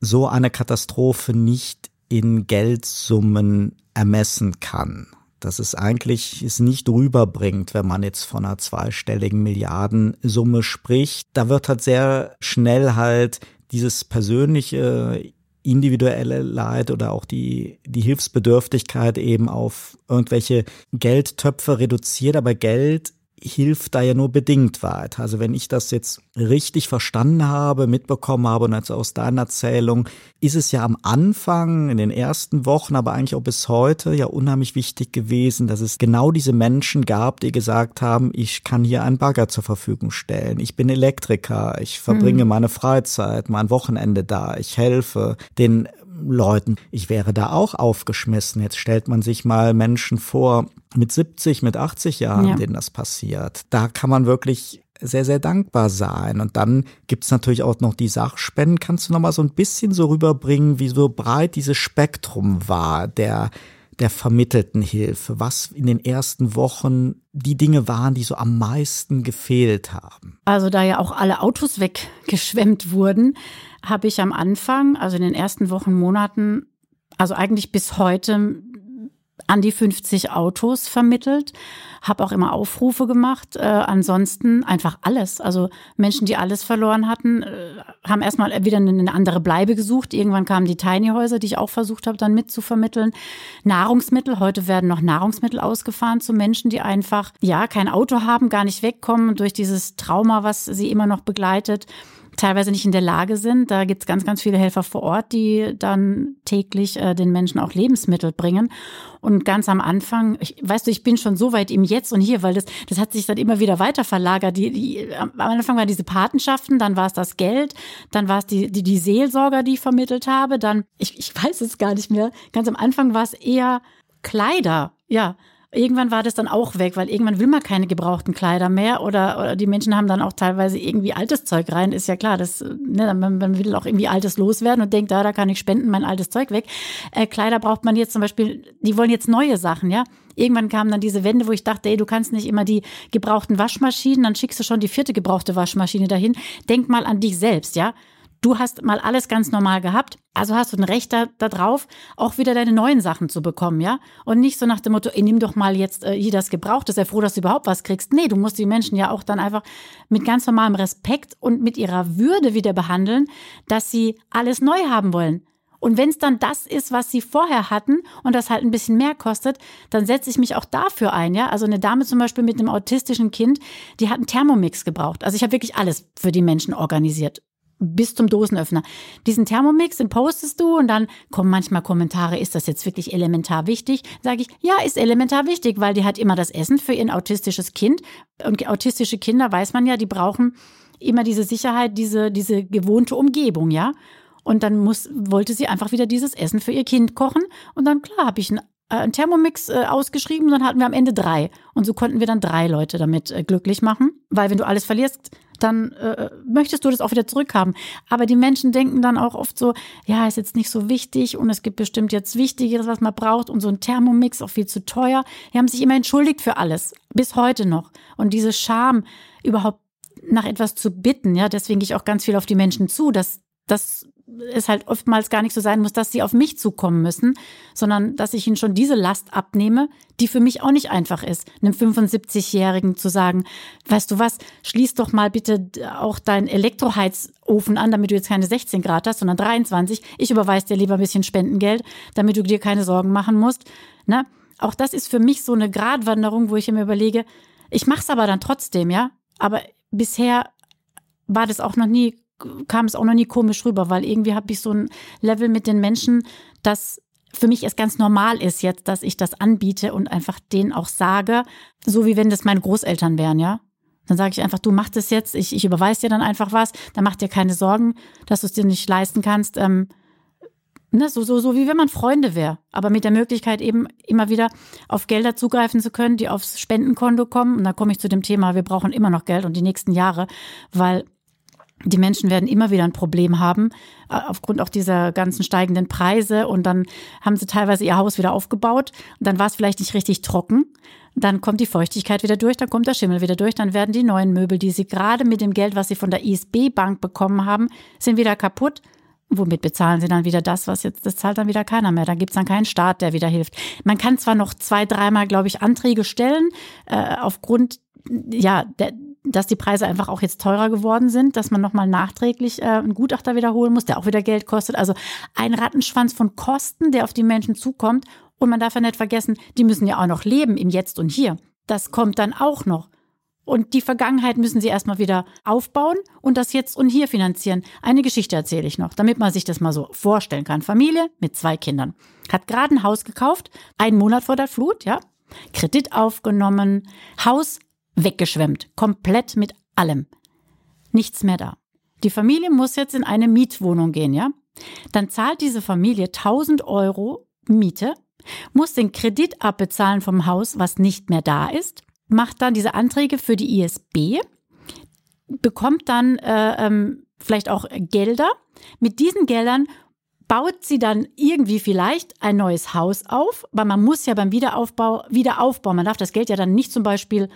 so eine Katastrophe nicht in Geldsummen ermessen kann. Dass es eigentlich es nicht rüberbringt, wenn man jetzt von einer zweistelligen Milliardensumme spricht. Da wird halt sehr schnell halt dieses persönliche individuelle Leid oder auch die, die Hilfsbedürftigkeit eben auf irgendwelche Geldtöpfe reduziert. Aber Geld hilft da ja nur bedingt weiter. Also wenn ich das jetzt richtig verstanden habe, mitbekommen habe und also aus deiner Erzählung, ist es ja am Anfang, in den ersten Wochen, aber eigentlich auch bis heute ja unheimlich wichtig gewesen, dass es genau diese Menschen gab, die gesagt haben, ich kann hier einen Bagger zur Verfügung stellen. Ich bin Elektriker, ich verbringe mhm. meine Freizeit, mein Wochenende da, ich helfe den Leuten. Ich wäre da auch aufgeschmissen. Jetzt stellt man sich mal Menschen vor mit 70, mit 80 Jahren, ja. denen das passiert. Da kann man wirklich sehr, sehr dankbar sein. Und dann gibt's natürlich auch noch die Sachspenden. Kannst du noch mal so ein bisschen so rüberbringen, wie so breit dieses Spektrum war, der der vermittelten Hilfe, was in den ersten Wochen die Dinge waren, die so am meisten gefehlt haben? Also da ja auch alle Autos weggeschwemmt wurden, habe ich am Anfang, also in den ersten Wochen, Monaten, also eigentlich bis heute an die 50 Autos vermittelt, habe auch immer Aufrufe gemacht. Äh, ansonsten einfach alles. Also Menschen, die alles verloren hatten, äh, haben erstmal wieder eine andere Bleibe gesucht. Irgendwann kamen die Tiny Häuser, die ich auch versucht habe, dann mitzuvermitteln. Nahrungsmittel. Heute werden noch Nahrungsmittel ausgefahren zu Menschen, die einfach, ja, kein Auto haben, gar nicht wegkommen durch dieses Trauma, was sie immer noch begleitet teilweise nicht in der Lage sind. Da gibt es ganz, ganz viele Helfer vor Ort, die dann täglich äh, den Menschen auch Lebensmittel bringen. Und ganz am Anfang, ich, weißt du, ich bin schon so weit im Jetzt und hier, weil das, das hat sich dann immer wieder weiter verlagert. Die, die, am Anfang waren diese Patenschaften, dann war es das Geld, dann war es die, die, die Seelsorger, die ich vermittelt habe, dann, ich, ich weiß es gar nicht mehr, ganz am Anfang war es eher Kleider, ja. Irgendwann war das dann auch weg, weil irgendwann will man keine gebrauchten Kleider mehr oder, oder die Menschen haben dann auch teilweise irgendwie altes Zeug rein. Ist ja klar, das, ne, man, man will auch irgendwie altes loswerden und denkt, da, da kann ich spenden, mein altes Zeug weg. Äh, Kleider braucht man jetzt zum Beispiel, die wollen jetzt neue Sachen, ja. Irgendwann kamen dann diese Wände, wo ich dachte, ey, du kannst nicht immer die gebrauchten Waschmaschinen, dann schickst du schon die vierte gebrauchte Waschmaschine dahin. Denk mal an dich selbst, ja. Du hast mal alles ganz normal gehabt, also hast du ein Recht darauf, da auch wieder deine neuen Sachen zu bekommen, ja? Und nicht so nach dem Motto, ey, nimm doch mal jetzt äh, hier das Gebrauchte, sei froh, dass du überhaupt was kriegst. Nee, du musst die Menschen ja auch dann einfach mit ganz normalem Respekt und mit ihrer Würde wieder behandeln, dass sie alles neu haben wollen. Und wenn es dann das ist, was sie vorher hatten und das halt ein bisschen mehr kostet, dann setze ich mich auch dafür ein. Ja, also eine Dame zum Beispiel mit einem autistischen Kind, die hat einen Thermomix gebraucht. Also ich habe wirklich alles für die Menschen organisiert bis zum Dosenöffner. Diesen Thermomix, den postest du und dann kommen manchmal Kommentare, ist das jetzt wirklich elementar wichtig? Sage ich, ja, ist elementar wichtig, weil die hat immer das Essen für ihr autistisches Kind. Und autistische Kinder, weiß man ja, die brauchen immer diese Sicherheit, diese, diese gewohnte Umgebung, ja. Und dann muss, wollte sie einfach wieder dieses Essen für ihr Kind kochen. Und dann, klar, habe ich einen, äh, einen Thermomix äh, ausgeschrieben und dann hatten wir am Ende drei. Und so konnten wir dann drei Leute damit äh, glücklich machen. Weil wenn du alles verlierst, dann äh, möchtest du das auch wieder zurückhaben. Aber die Menschen denken dann auch oft so, ja, ist jetzt nicht so wichtig und es gibt bestimmt jetzt Wichtigeres, was man braucht und so ein Thermomix auch viel zu teuer. Die haben sich immer entschuldigt für alles, bis heute noch. Und diese Scham, überhaupt nach etwas zu bitten, ja, deswegen gehe ich auch ganz viel auf die Menschen zu, dass das es halt oftmals gar nicht so sein muss, dass sie auf mich zukommen müssen, sondern dass ich ihnen schon diese Last abnehme, die für mich auch nicht einfach ist, einem 75-Jährigen zu sagen, weißt du was, schließ doch mal bitte auch deinen Elektroheizofen an, damit du jetzt keine 16 Grad hast, sondern 23. Ich überweise dir lieber ein bisschen Spendengeld, damit du dir keine Sorgen machen musst. Ne? Auch das ist für mich so eine Gratwanderung, wo ich mir überlege, ich mache es aber dann trotzdem, ja. Aber bisher war das auch noch nie kam es auch noch nie komisch rüber, weil irgendwie habe ich so ein Level mit den Menschen, dass für mich es ganz normal ist jetzt, dass ich das anbiete und einfach denen auch sage, so wie wenn das meine Großeltern wären, ja. Dann sage ich einfach, du machst es jetzt, ich, ich überweise dir dann einfach was, dann mach dir keine Sorgen, dass du es dir nicht leisten kannst. Ähm, ne, so, so, so wie wenn man Freunde wäre, aber mit der Möglichkeit eben immer wieder auf Gelder zugreifen zu können, die aufs Spendenkonto kommen. Und da komme ich zu dem Thema, wir brauchen immer noch Geld und die nächsten Jahre, weil die Menschen werden immer wieder ein Problem haben, äh, aufgrund auch dieser ganzen steigenden Preise. Und dann haben sie teilweise ihr Haus wieder aufgebaut. Und dann war es vielleicht nicht richtig trocken. Dann kommt die Feuchtigkeit wieder durch, dann kommt der Schimmel wieder durch, dann werden die neuen Möbel, die sie gerade mit dem Geld, was sie von der ISB-Bank bekommen haben, sind wieder kaputt. Womit bezahlen sie dann wieder das, was jetzt, das zahlt dann wieder keiner mehr. Da gibt's dann keinen Staat, der wieder hilft. Man kann zwar noch zwei, dreimal, glaube ich, Anträge stellen, äh, aufgrund ja, der, dass die Preise einfach auch jetzt teurer geworden sind, dass man nochmal nachträglich äh, einen Gutachter wiederholen muss, der auch wieder Geld kostet. Also ein Rattenschwanz von Kosten, der auf die Menschen zukommt. Und man darf ja nicht vergessen, die müssen ja auch noch leben im Jetzt und Hier. Das kommt dann auch noch. Und die Vergangenheit müssen sie erstmal wieder aufbauen und das Jetzt und Hier finanzieren. Eine Geschichte erzähle ich noch, damit man sich das mal so vorstellen kann. Familie mit zwei Kindern. Hat gerade ein Haus gekauft, einen Monat vor der Flut, ja. Kredit aufgenommen, Haus weggeschwemmt, komplett mit allem. Nichts mehr da. Die Familie muss jetzt in eine Mietwohnung gehen, ja? Dann zahlt diese Familie 1000 Euro Miete, muss den Kredit abbezahlen vom Haus, was nicht mehr da ist, macht dann diese Anträge für die ISB, bekommt dann äh, ähm, vielleicht auch Gelder. Mit diesen Geldern baut sie dann irgendwie vielleicht ein neues Haus auf, weil man muss ja beim Wiederaufbau wieder aufbauen. Man darf das Geld ja dann nicht zum Beispiel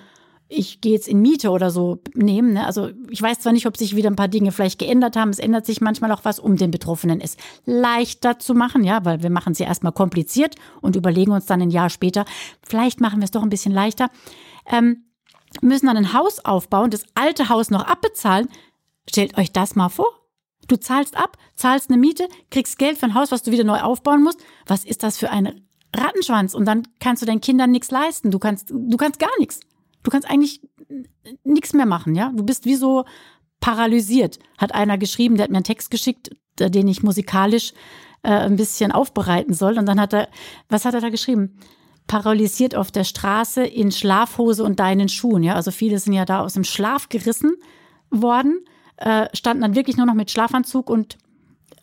ich gehe jetzt in Miete oder so nehmen. Ne? Also ich weiß zwar nicht, ob sich wieder ein paar Dinge vielleicht geändert haben. Es ändert sich manchmal auch was, um den Betroffenen es leichter zu machen, ja, weil wir machen es ja erstmal kompliziert und überlegen uns dann ein Jahr später, vielleicht machen wir es doch ein bisschen leichter. Ähm, müssen dann ein Haus aufbauen, das alte Haus noch abbezahlen. Stellt euch das mal vor. Du zahlst ab, zahlst eine Miete, kriegst Geld für ein Haus, was du wieder neu aufbauen musst. Was ist das für ein Rattenschwanz? Und dann kannst du deinen Kindern nichts leisten. Du kannst, du kannst gar nichts. Du kannst eigentlich nichts mehr machen, ja? Du bist wie so paralysiert, hat einer geschrieben, der hat mir einen Text geschickt, den ich musikalisch äh, ein bisschen aufbereiten soll. Und dann hat er, was hat er da geschrieben? Paralysiert auf der Straße in Schlafhose und deinen Schuhen, ja? Also viele sind ja da aus dem Schlaf gerissen worden, äh, standen dann wirklich nur noch mit Schlafanzug und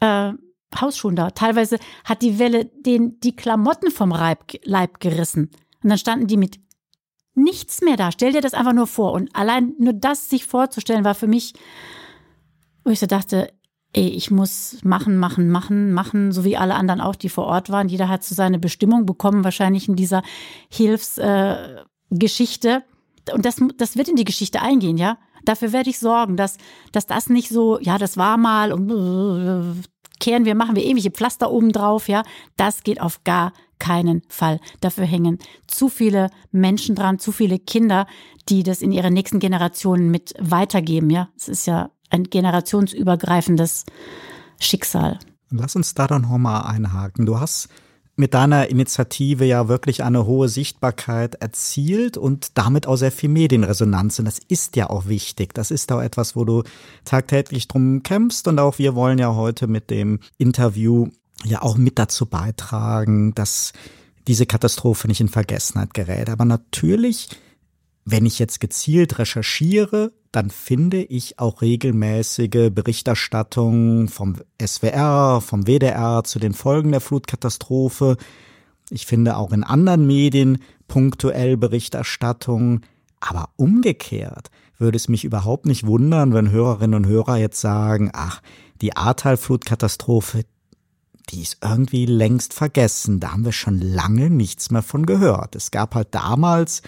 äh, Hausschuhen da. Teilweise hat die Welle den, die Klamotten vom Leib, Leib gerissen. Und dann standen die mit nichts mehr da. Stell dir das einfach nur vor. Und allein nur das sich vorzustellen, war für mich, wo ich so dachte, ey, ich muss machen, machen, machen, machen, so wie alle anderen auch, die vor Ort waren. Jeder hat so seine Bestimmung bekommen, wahrscheinlich in dieser Hilfsgeschichte. Äh, und das, das wird in die Geschichte eingehen, ja. Dafür werde ich sorgen, dass, dass das nicht so, ja, das war mal und äh, kehren wir, machen wir ewige Pflaster oben drauf, ja. Das geht auf gar keinen Fall. Dafür hängen zu viele Menschen dran, zu viele Kinder, die das in ihre nächsten Generationen mit weitergeben. Ja, es ist ja ein generationsübergreifendes Schicksal. Lass uns da dann nochmal einhaken. Du hast mit deiner Initiative ja wirklich eine hohe Sichtbarkeit erzielt und damit auch sehr viel Medienresonanz. Und das ist ja auch wichtig. Das ist auch etwas, wo du tagtäglich drum kämpfst. Und auch wir wollen ja heute mit dem Interview ja auch mit dazu beitragen, dass diese Katastrophe nicht in Vergessenheit gerät. Aber natürlich, wenn ich jetzt gezielt recherchiere, dann finde ich auch regelmäßige Berichterstattung vom SWR, vom WDR zu den Folgen der Flutkatastrophe. Ich finde auch in anderen Medien punktuell Berichterstattung. Aber umgekehrt würde es mich überhaupt nicht wundern, wenn Hörerinnen und Hörer jetzt sagen, ach, die Ahrtal-Flutkatastrophe, die ist irgendwie längst vergessen. Da haben wir schon lange nichts mehr von gehört. Es gab halt damals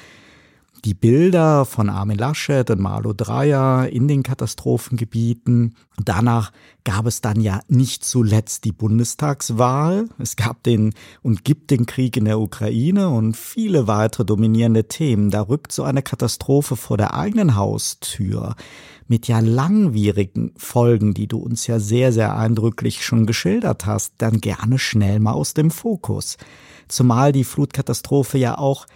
die Bilder von Armin Laschet und Marlo Dreyer in den Katastrophengebieten. Danach gab es dann ja nicht zuletzt die Bundestagswahl. Es gab den und gibt den Krieg in der Ukraine und viele weitere dominierende Themen. Da rückt so eine Katastrophe vor der eigenen Haustür mit ja langwierigen Folgen, die du uns ja sehr, sehr eindrücklich schon geschildert hast, dann gerne schnell mal aus dem Fokus. Zumal die Flutkatastrophe ja auch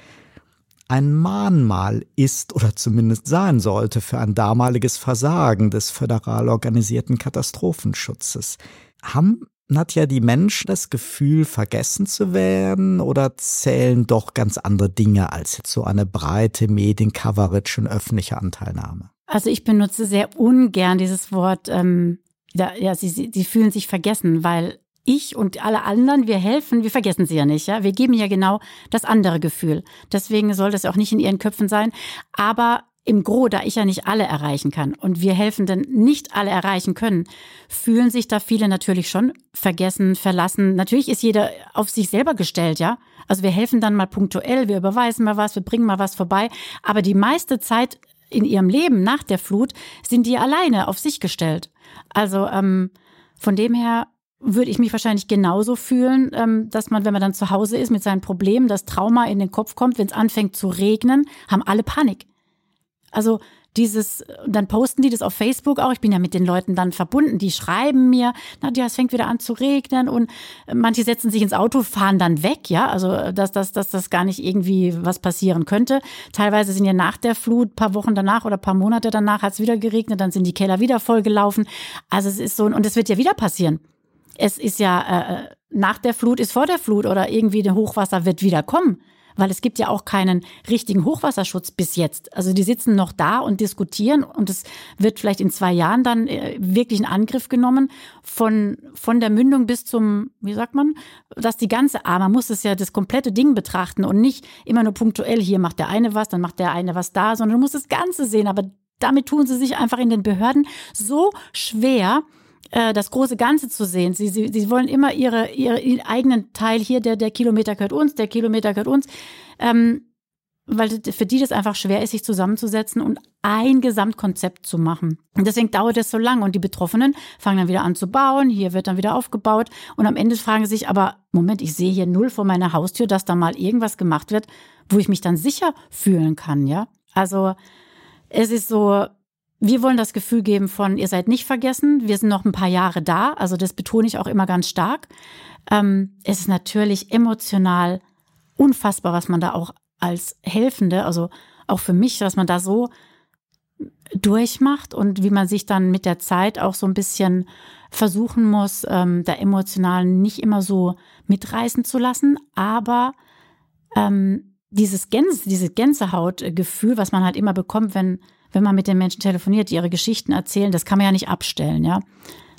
ein Mahnmal ist oder zumindest sein sollte für ein damaliges Versagen des föderal organisierten Katastrophenschutzes. Haben Nadja die Menschen das Gefühl, vergessen zu werden oder zählen doch ganz andere Dinge als jetzt so eine breite Mediencoverage und öffentliche Anteilnahme? Also ich benutze sehr ungern dieses Wort, ähm, ja, sie, sie fühlen sich vergessen, weil ich und alle anderen, wir helfen, wir vergessen sie ja nicht, ja. Wir geben ja genau das andere Gefühl. Deswegen soll das auch nicht in ihren Köpfen sein. Aber im Gro, da ich ja nicht alle erreichen kann und wir Helfenden nicht alle erreichen können, fühlen sich da viele natürlich schon vergessen, verlassen. Natürlich ist jeder auf sich selber gestellt, ja. Also wir helfen dann mal punktuell, wir überweisen mal was, wir bringen mal was vorbei. Aber die meiste Zeit in ihrem Leben nach der Flut sind die alleine auf sich gestellt. Also ähm, von dem her würde ich mich wahrscheinlich genauso fühlen, ähm, dass man, wenn man dann zu Hause ist mit seinen Problemen, das Trauma in den Kopf kommt, wenn es anfängt zu regnen, haben alle Panik. Also dieses, dann posten die das auf Facebook auch. Ich bin ja mit den Leuten dann verbunden. Die schreiben mir, Nadja, es fängt wieder an zu regnen und manche setzen sich ins Auto, fahren dann weg, ja. Also, dass, dass, dass das gar nicht irgendwie was passieren könnte. Teilweise sind ja nach der Flut, paar Wochen danach oder paar Monate danach hat es wieder geregnet, dann sind die Keller wieder vollgelaufen. Also es ist so, und es wird ja wieder passieren es ist ja äh, nach der Flut ist vor der Flut oder irgendwie der Hochwasser wird wieder kommen. Weil es gibt ja auch keinen richtigen Hochwasserschutz bis jetzt. Also die sitzen noch da und diskutieren und es wird vielleicht in zwei Jahren dann äh, wirklich in Angriff genommen von, von der Mündung bis zum, wie sagt man, dass die ganze, ah, man muss es ja das komplette Ding betrachten und nicht immer nur punktuell, hier macht der eine was, dann macht der eine was da, sondern du musst das Ganze sehen. Aber damit tun sie sich einfach in den Behörden so schwer, äh, das große Ganze zu sehen. Sie, sie, sie wollen immer ihre, ihre, ihren eigenen Teil hier, der, der Kilometer gehört uns, der Kilometer gehört uns. Ähm, weil für die das einfach schwer ist, sich zusammenzusetzen und ein Gesamtkonzept zu machen. Und deswegen dauert es so lange. Und die Betroffenen fangen dann wieder an zu bauen, hier wird dann wieder aufgebaut. Und am Ende fragen sie sich aber, Moment, ich sehe hier null vor meiner Haustür, dass da mal irgendwas gemacht wird, wo ich mich dann sicher fühlen kann, ja. Also es ist so, wir wollen das Gefühl geben von, ihr seid nicht vergessen, wir sind noch ein paar Jahre da. Also das betone ich auch immer ganz stark. Ähm, es ist natürlich emotional unfassbar, was man da auch als Helfende, also auch für mich, was man da so durchmacht und wie man sich dann mit der Zeit auch so ein bisschen versuchen muss, ähm, da emotional nicht immer so mitreißen zu lassen, aber ähm, dieses Gänse, dieses Gänsehautgefühl, was man halt immer bekommt, wenn wenn man mit den Menschen telefoniert, die ihre Geschichten erzählen, das kann man ja nicht abstellen, ja.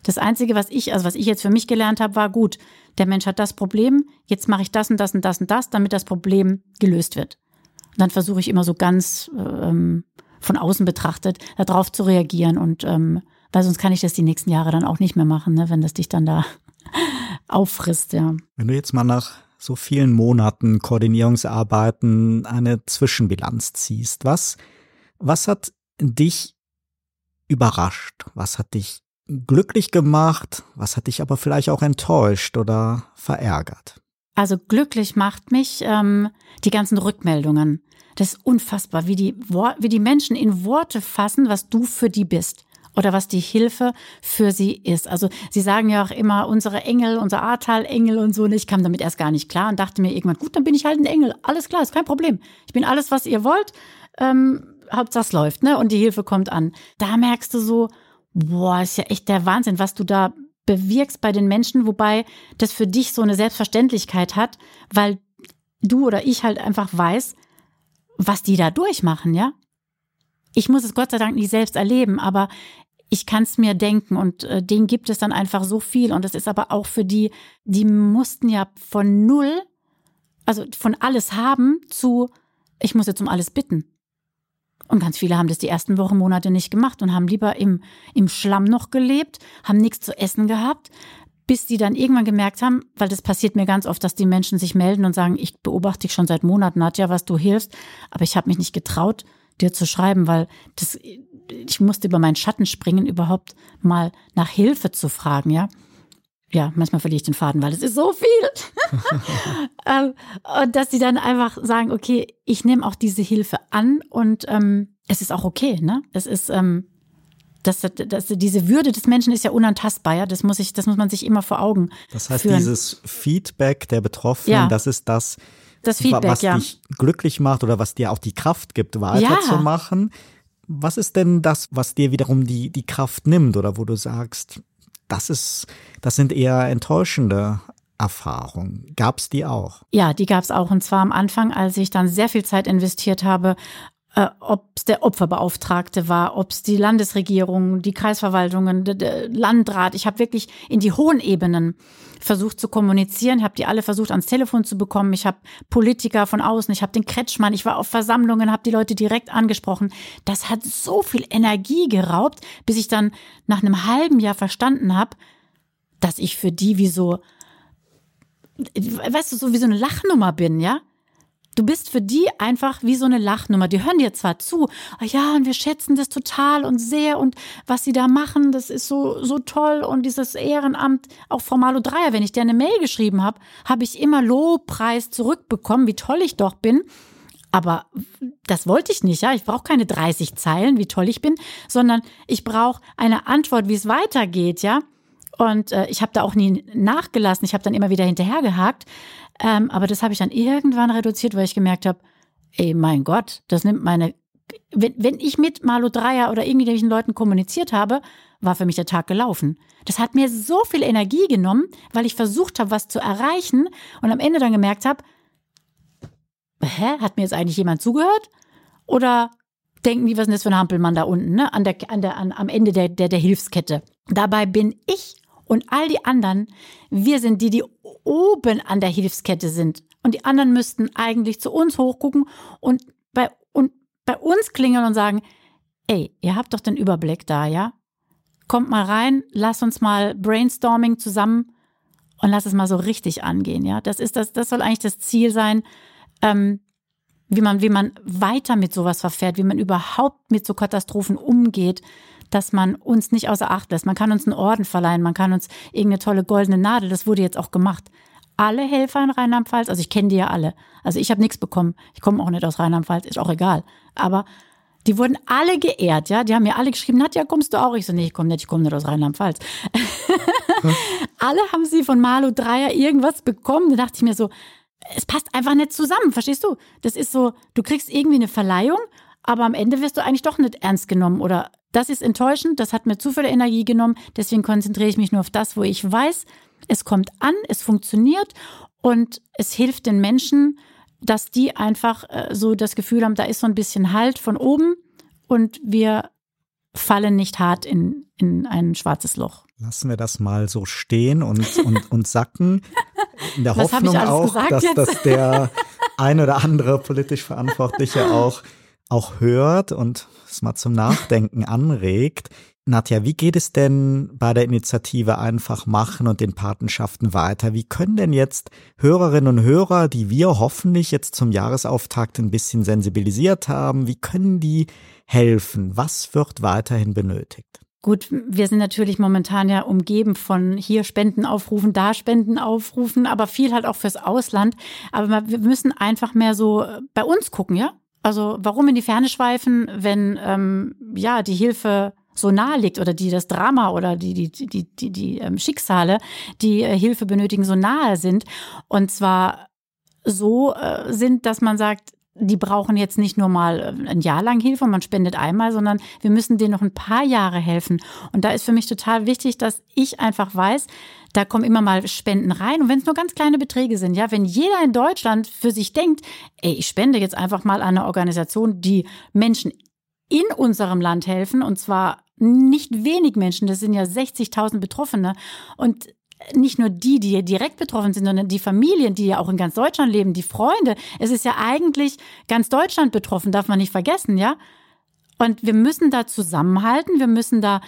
Das Einzige, was ich, also was ich jetzt für mich gelernt habe, war gut, der Mensch hat das Problem, jetzt mache ich das und das und das und das, damit das Problem gelöst wird. Und dann versuche ich immer so ganz ähm, von außen betrachtet, darauf zu reagieren und ähm, weil sonst kann ich das die nächsten Jahre dann auch nicht mehr machen, ne, wenn das dich dann da auffrisst, ja. Wenn du jetzt mal nach so vielen Monaten Koordinierungsarbeiten eine Zwischenbilanz ziehst, was, was hat dich überrascht? Was hat dich glücklich gemacht? Was hat dich aber vielleicht auch enttäuscht oder verärgert? Also glücklich macht mich ähm, die ganzen Rückmeldungen. Das ist unfassbar, wie die, wie die Menschen in Worte fassen, was du für die bist. oder was die Hilfe für sie ist. Also sie sagen ja auch immer, unsere Engel, unser Ahrtal-Engel und so. Und ich kam damit erst gar nicht klar und dachte mir irgendwann, gut, dann bin ich halt ein Engel. Alles klar, ist kein Problem. Ich bin alles, was ihr wollt. Ähm, Hauptsache es läuft, ne? Und die Hilfe kommt an. Da merkst du so, boah, ist ja echt der Wahnsinn, was du da bewirkst bei den Menschen, wobei das für dich so eine Selbstverständlichkeit hat, weil du oder ich halt einfach weiß, was die da durchmachen, ja? Ich muss es Gott sei Dank nicht selbst erleben, aber ich kann es mir denken und äh, denen gibt es dann einfach so viel. Und das ist aber auch für die, die mussten ja von null, also von alles haben zu, ich muss jetzt um alles bitten. Und ganz viele haben das die ersten Wochen, Monate nicht gemacht und haben lieber im, im Schlamm noch gelebt, haben nichts zu essen gehabt, bis die dann irgendwann gemerkt haben, weil das passiert mir ganz oft, dass die Menschen sich melden und sagen, ich beobachte dich schon seit Monaten, Nadja, was du hilfst, aber ich habe mich nicht getraut, dir zu schreiben, weil das, ich musste über meinen Schatten springen, überhaupt mal nach Hilfe zu fragen, ja. Ja, manchmal verliere ich den Faden, weil es ist so viel. Ähm, und dass sie dann einfach sagen, okay, ich nehme auch diese Hilfe an und ähm, es ist auch okay, ne? Es ist, ähm, das, das, diese Würde des Menschen ist ja unantastbar, ja. Das muss ich, das muss man sich immer vor Augen. Das heißt, führen. dieses Feedback der Betroffenen, Ja. das ist das, Das Feedback, was ja. dich glücklich macht oder was dir auch die Kraft gibt, weiterzumachen. Was ist denn das, was dir wiederum die, die Kraft nimmt oder wo du sagst, das ist, das sind eher enttäuschende Erfahrungen. Gab's die auch? Ja, die gab es auch. Und zwar am Anfang, als ich dann sehr viel Zeit investiert habe, äh, ob es der Opferbeauftragte war, ob es die Landesregierung, die Kreisverwaltungen, der, der Landrat. Ich habe wirklich in die hohen Ebenen versucht zu kommunizieren, habe die alle versucht ans Telefon zu bekommen. Ich habe Politiker von außen, ich habe den Kretschmann, ich war auf Versammlungen, habe die Leute direkt angesprochen. Das hat so viel Energie geraubt, bis ich dann nach einem halben Jahr verstanden habe, dass ich für die wie so weißt du, so wie so eine Lachnummer bin, ja? Du bist für die einfach wie so eine Lachnummer. Die hören dir zwar zu, ah ja, und wir schätzen das total und sehr und was sie da machen, das ist so, so toll und dieses Ehrenamt, auch Frau Malo Dreier, wenn ich dir eine Mail geschrieben habe, habe ich immer Lobpreis zurückbekommen, wie toll ich doch bin. Aber das wollte ich nicht, ja. Ich brauche keine 30 Zeilen, wie toll ich bin, sondern ich brauche eine Antwort, wie es weitergeht, ja. Und äh, ich habe da auch nie nachgelassen. Ich habe dann immer wieder hinterhergehakt. Ähm, aber das habe ich dann irgendwann reduziert, weil ich gemerkt habe, ey, mein Gott, das nimmt meine. Wenn, wenn ich mit Malu Dreier oder irgendwelchen Leuten kommuniziert habe, war für mich der Tag gelaufen. Das hat mir so viel Energie genommen, weil ich versucht habe, was zu erreichen und am Ende dann gemerkt habe, hä, hat mir jetzt eigentlich jemand zugehört? Oder denken die, was ist denn das für ein Hampelmann da unten, ne? An der, an der, an, am Ende der, der, der Hilfskette. Dabei bin ich und all die anderen, wir sind die, die oben an der Hilfskette sind. Und die anderen müssten eigentlich zu uns hochgucken und bei, und bei uns klingeln und sagen, ey, ihr habt doch den Überblick da, ja? Kommt mal rein, lasst uns mal Brainstorming zusammen und lass es mal so richtig angehen, ja? Das ist das, das soll eigentlich das Ziel sein, ähm, wie man, wie man weiter mit sowas verfährt, wie man überhaupt mit so Katastrophen umgeht, dass man uns nicht außer Acht lässt. Man kann uns einen Orden verleihen, man kann uns irgendeine tolle goldene Nadel, das wurde jetzt auch gemacht. Alle Helfer in Rheinland-Pfalz, also ich kenne die ja alle. Also ich habe nichts bekommen. Ich komme auch nicht aus Rheinland-Pfalz, ist auch egal. Aber die wurden alle geehrt, ja. Die haben mir alle geschrieben, Nadja, kommst du auch? Ich so, nee, ich komme nicht, ich komme nicht aus Rheinland-Pfalz. alle haben sie von Malu Dreier irgendwas bekommen. Da dachte ich mir so, es passt einfach nicht zusammen, verstehst du? Das ist so, du kriegst irgendwie eine Verleihung, aber am Ende wirst du eigentlich doch nicht ernst genommen oder das ist enttäuschend, das hat mir zu viel Energie genommen, deswegen konzentriere ich mich nur auf das, wo ich weiß, es kommt an, es funktioniert und es hilft den Menschen, dass die einfach äh, so das Gefühl haben, da ist so ein bisschen Halt von oben und wir fallen nicht hart in, in ein schwarzes Loch. Lassen wir das mal so stehen und, und, und sacken. In der Was Hoffnung auch, dass, jetzt? dass der ein oder andere politisch Verantwortliche auch, auch hört und es mal zum Nachdenken anregt. Nadja, wie geht es denn bei der Initiative Einfach machen und den Patenschaften weiter? Wie können denn jetzt Hörerinnen und Hörer, die wir hoffentlich jetzt zum Jahresauftakt ein bisschen sensibilisiert haben, wie können die helfen? Was wird weiterhin benötigt? Gut, wir sind natürlich momentan ja umgeben von hier Spenden aufrufen, da Spenden aufrufen, aber viel halt auch fürs Ausland. Aber wir müssen einfach mehr so bei uns gucken, ja? Also warum in die Ferne schweifen, wenn ähm, ja die Hilfe so nahe liegt oder die das Drama oder die, die, die, die, die, ähm, Schicksale, die äh, Hilfe benötigen, so nahe sind. Und zwar so äh, sind, dass man sagt, die brauchen jetzt nicht nur mal äh, ein Jahr lang Hilfe und man spendet einmal, sondern wir müssen denen noch ein paar Jahre helfen. Und da ist für mich total wichtig, dass ich einfach weiß, da kommen immer mal Spenden rein. Und wenn es nur ganz kleine Beträge sind, ja, wenn jeder in Deutschland für sich denkt, ey, ich spende jetzt einfach mal an eine Organisation, die Menschen in unserem Land helfen, und zwar nicht wenig Menschen, das sind ja 60.000 Betroffene. Und nicht nur die, die direkt betroffen sind, sondern die Familien, die ja auch in ganz Deutschland leben, die Freunde. Es ist ja eigentlich ganz Deutschland betroffen, darf man nicht vergessen, ja? Und wir müssen da zusammenhalten, wir müssen da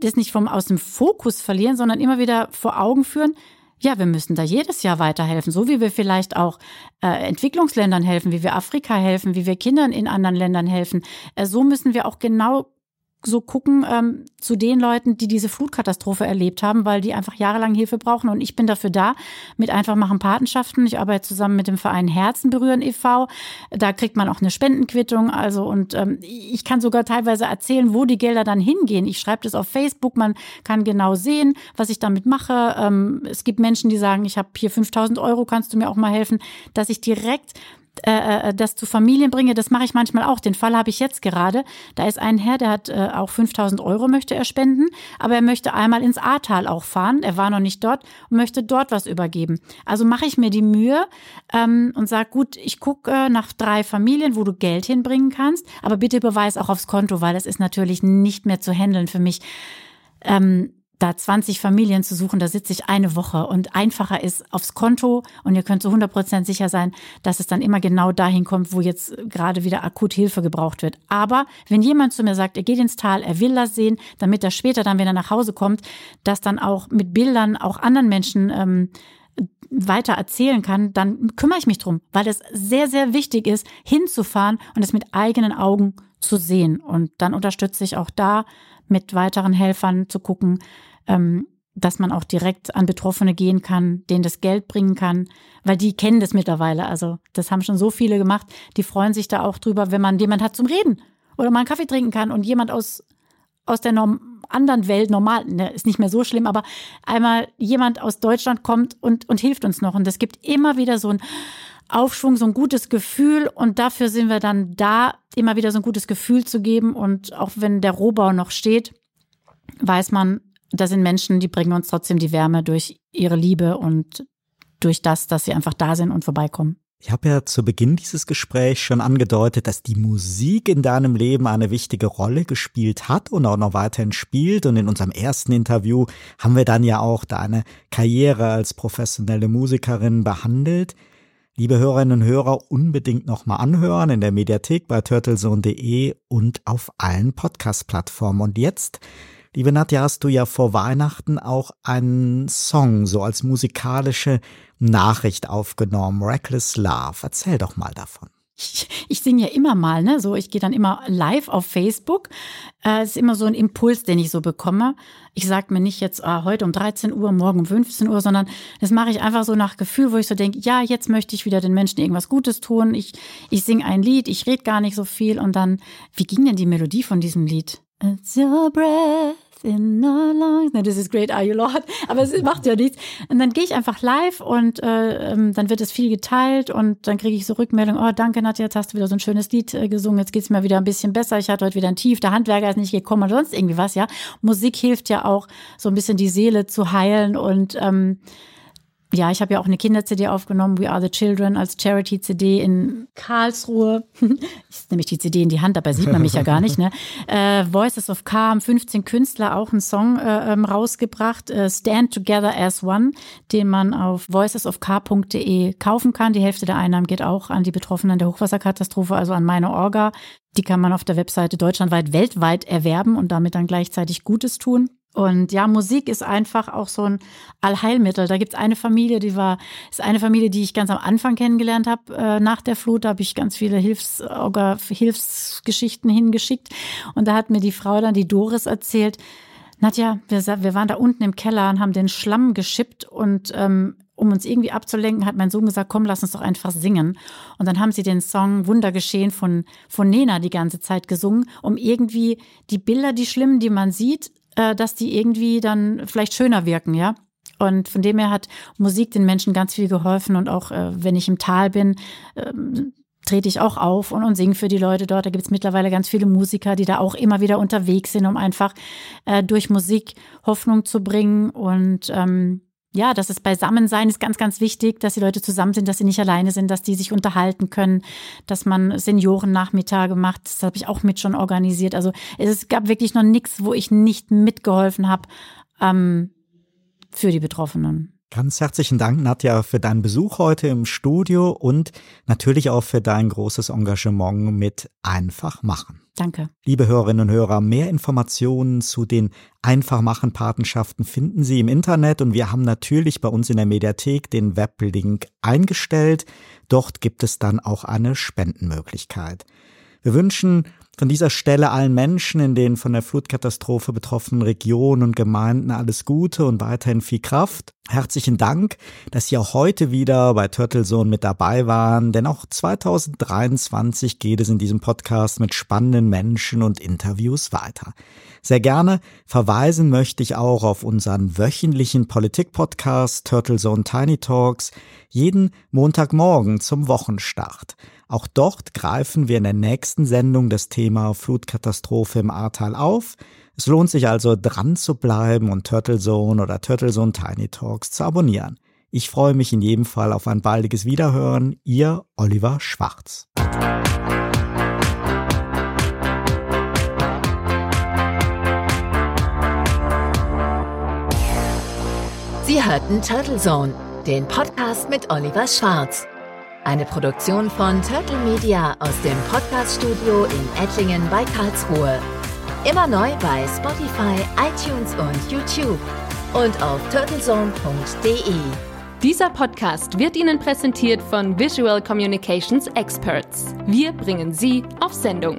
das nicht vom, aus dem Fokus verlieren, sondern immer wieder vor Augen führen, ja, wir müssen da jedes Jahr weiterhelfen, so wie wir vielleicht auch äh, Entwicklungsländern helfen, wie wir Afrika helfen, wie wir Kindern in anderen Ländern helfen. Äh, so müssen wir auch genau so gucken ähm, zu den Leuten, die diese Flutkatastrophe erlebt haben, weil die einfach jahrelang Hilfe brauchen. Und ich bin dafür da mit einfach machen Patenschaften. Ich arbeite zusammen mit dem Verein Herzen berühren e.V. Da kriegt man auch eine Spendenquittung. Also und ähm, ich kann sogar teilweise erzählen, wo die Gelder dann hingehen. Ich schreibe das auf Facebook. Man kann genau sehen, was ich damit mache. Ähm, es gibt Menschen, die sagen, ich habe hier 5000 Euro, kannst du mir auch mal helfen, dass ich direkt äh, äh, das zu Familien bringe, das mache ich manchmal auch. Den Fall habe ich jetzt gerade. Da ist ein Herr, der hat äh, auch 5000 Euro möchte er spenden, aber er möchte einmal ins Ahrtal auch fahren. Er war noch nicht dort und möchte dort was übergeben. Also mache ich mir die Mühe ähm, und sage, gut, ich gucke äh, nach drei Familien, wo du Geld hinbringen kannst, aber bitte überweis auch aufs Konto, weil das ist natürlich nicht mehr zu handeln für mich. Ähm, da 20 Familien zu suchen, da sitze ich eine Woche und einfacher ist aufs Konto und ihr könnt zu 100 Prozent sicher sein, dass es dann immer genau dahin kommt, wo jetzt gerade wieder akut Hilfe gebraucht wird. Aber wenn jemand zu mir sagt, er geht ins Tal, er will das sehen, damit er später dann, wenn er nach Hause kommt, das dann auch mit Bildern auch anderen Menschen ähm, weiter erzählen kann, dann kümmere ich mich drum, weil es sehr, sehr wichtig ist, hinzufahren und es mit eigenen Augen zu sehen. Und dann unterstütze ich auch da mit weiteren Helfern zu gucken, ähm, dass man auch direkt an Betroffene gehen kann, denen das Geld bringen kann, weil die kennen das mittlerweile. Also das haben schon so viele gemacht, die freuen sich da auch drüber, wenn man jemand hat zum Reden oder mal einen Kaffee trinken kann und jemand aus aus der Norm anderen Welt normal, ne, ist nicht mehr so schlimm, aber einmal jemand aus Deutschland kommt und und hilft uns noch und das gibt immer wieder so ein Aufschwung, so ein gutes Gefühl und dafür sind wir dann da, immer wieder so ein gutes Gefühl zu geben und auch wenn der Rohbau noch steht, weiß man, da sind Menschen, die bringen uns trotzdem die Wärme durch ihre Liebe und durch das, dass sie einfach da sind und vorbeikommen. Ich habe ja zu Beginn dieses Gesprächs schon angedeutet, dass die Musik in deinem Leben eine wichtige Rolle gespielt hat und auch noch weiterhin spielt. Und in unserem ersten Interview haben wir dann ja auch deine Karriere als professionelle Musikerin behandelt. Liebe Hörerinnen und Hörer, unbedingt nochmal anhören in der Mediathek bei turtlezone.de und auf allen Podcast-Plattformen. Und jetzt, liebe Nadja, hast du ja vor Weihnachten auch einen Song so als musikalische Nachricht aufgenommen, Reckless Love. Erzähl doch mal davon ich, ich singe ja immer mal, ne? So, ich gehe dann immer live auf Facebook. Äh, ist immer so ein Impuls, den ich so bekomme. Ich sage mir nicht jetzt ah, heute um 13 Uhr, morgen um 15 Uhr, sondern das mache ich einfach so nach Gefühl, wo ich so denke, ja, jetzt möchte ich wieder den Menschen irgendwas Gutes tun. Ich, ich singe ein Lied, ich rede gar nicht so viel und dann, wie ging denn die Melodie von diesem Lied? It's your breath in our lungs. Ne, this is great, are you Lord? Aber es macht ja nichts. Und dann gehe ich einfach live und äh, ähm, dann wird es viel geteilt und dann kriege ich so Rückmeldung, oh danke Nadja, jetzt hast du wieder so ein schönes Lied äh, gesungen, jetzt geht's mir wieder ein bisschen besser, ich hatte heute wieder ein Tief, der Handwerker ist nicht gekommen oder sonst irgendwie was, ja. Musik hilft ja auch, so ein bisschen die Seele zu heilen und ähm, ja, ich habe ja auch eine Kinder-CD aufgenommen, We Are the Children, als Charity-CD in Karlsruhe. ich nehme die CD in die Hand, dabei sieht man mich ja gar nicht. Ne? Äh, Voices of Car haben 15 Künstler auch einen Song äh, ähm, rausgebracht, äh, Stand Together as One, den man auf voicesofcar.de kaufen kann. Die Hälfte der Einnahmen geht auch an die Betroffenen der Hochwasserkatastrophe, also an meine Orga. Die kann man auf der Webseite deutschlandweit, weltweit erwerben und damit dann gleichzeitig Gutes tun. Und ja, Musik ist einfach auch so ein Allheilmittel. Da gibt's eine Familie, die war, ist eine Familie, die ich ganz am Anfang kennengelernt habe. Äh, nach der Flut habe ich ganz viele Hilfs Hilfsgeschichten hingeschickt. Und da hat mir die Frau dann, die Doris, erzählt, Nadja, wir, wir waren da unten im Keller und haben den Schlamm geschippt und ähm, um uns irgendwie abzulenken, hat mein Sohn gesagt, komm, lass uns doch einfach singen. Und dann haben sie den Song Wundergeschehen von, von Nena die ganze Zeit gesungen, um irgendwie die Bilder, die schlimmen, die man sieht, äh, dass die irgendwie dann vielleicht schöner wirken, ja. Und von dem her hat Musik den Menschen ganz viel geholfen. Und auch äh, wenn ich im Tal bin, äh, trete ich auch auf und, und singe für die Leute dort. Da gibt es mittlerweile ganz viele Musiker, die da auch immer wieder unterwegs sind, um einfach äh, durch Musik Hoffnung zu bringen. Und ähm, ja, das ist Beisammensein ist ganz, ganz wichtig, dass die Leute zusammen sind, dass sie nicht alleine sind, dass die sich unterhalten können, dass man Seniorennachmittage macht. Das habe ich auch mit schon organisiert. Also es gab wirklich noch nichts, wo ich nicht mitgeholfen habe ähm, für die Betroffenen. Ganz herzlichen Dank, Nadja, für deinen Besuch heute im Studio und natürlich auch für dein großes Engagement mit Einfach machen. Danke. Liebe Hörerinnen und Hörer, mehr Informationen zu den Einfach machen Patenschaften finden Sie im Internet und wir haben natürlich bei uns in der Mediathek den Weblink eingestellt. Dort gibt es dann auch eine Spendenmöglichkeit. Wir wünschen von dieser Stelle allen Menschen in den von der Flutkatastrophe betroffenen Regionen und Gemeinden alles Gute und weiterhin viel Kraft. Herzlichen Dank, dass Sie auch heute wieder bei Turtle Zone mit dabei waren, denn auch 2023 geht es in diesem Podcast mit spannenden Menschen und Interviews weiter. Sehr gerne verweisen möchte ich auch auf unseren wöchentlichen Politik-Podcast Turtle Zone Tiny Talks jeden Montagmorgen zum Wochenstart. Auch dort greifen wir in der nächsten Sendung das Thema Flutkatastrophe im Ahrtal auf. Es lohnt sich also dran zu bleiben und Turtle Zone oder Turtle Zone Tiny Talks zu abonnieren. Ich freue mich in jedem Fall auf ein baldiges Wiederhören. Ihr Oliver Schwarz. Sie hörten Turtle Zone, den Podcast mit Oliver Schwarz. Eine Produktion von Turtle Media aus dem Podcaststudio in Ettlingen bei Karlsruhe. Immer neu bei Spotify, iTunes und YouTube und auf turtlezone.de. Dieser Podcast wird Ihnen präsentiert von Visual Communications Experts. Wir bringen Sie auf Sendung.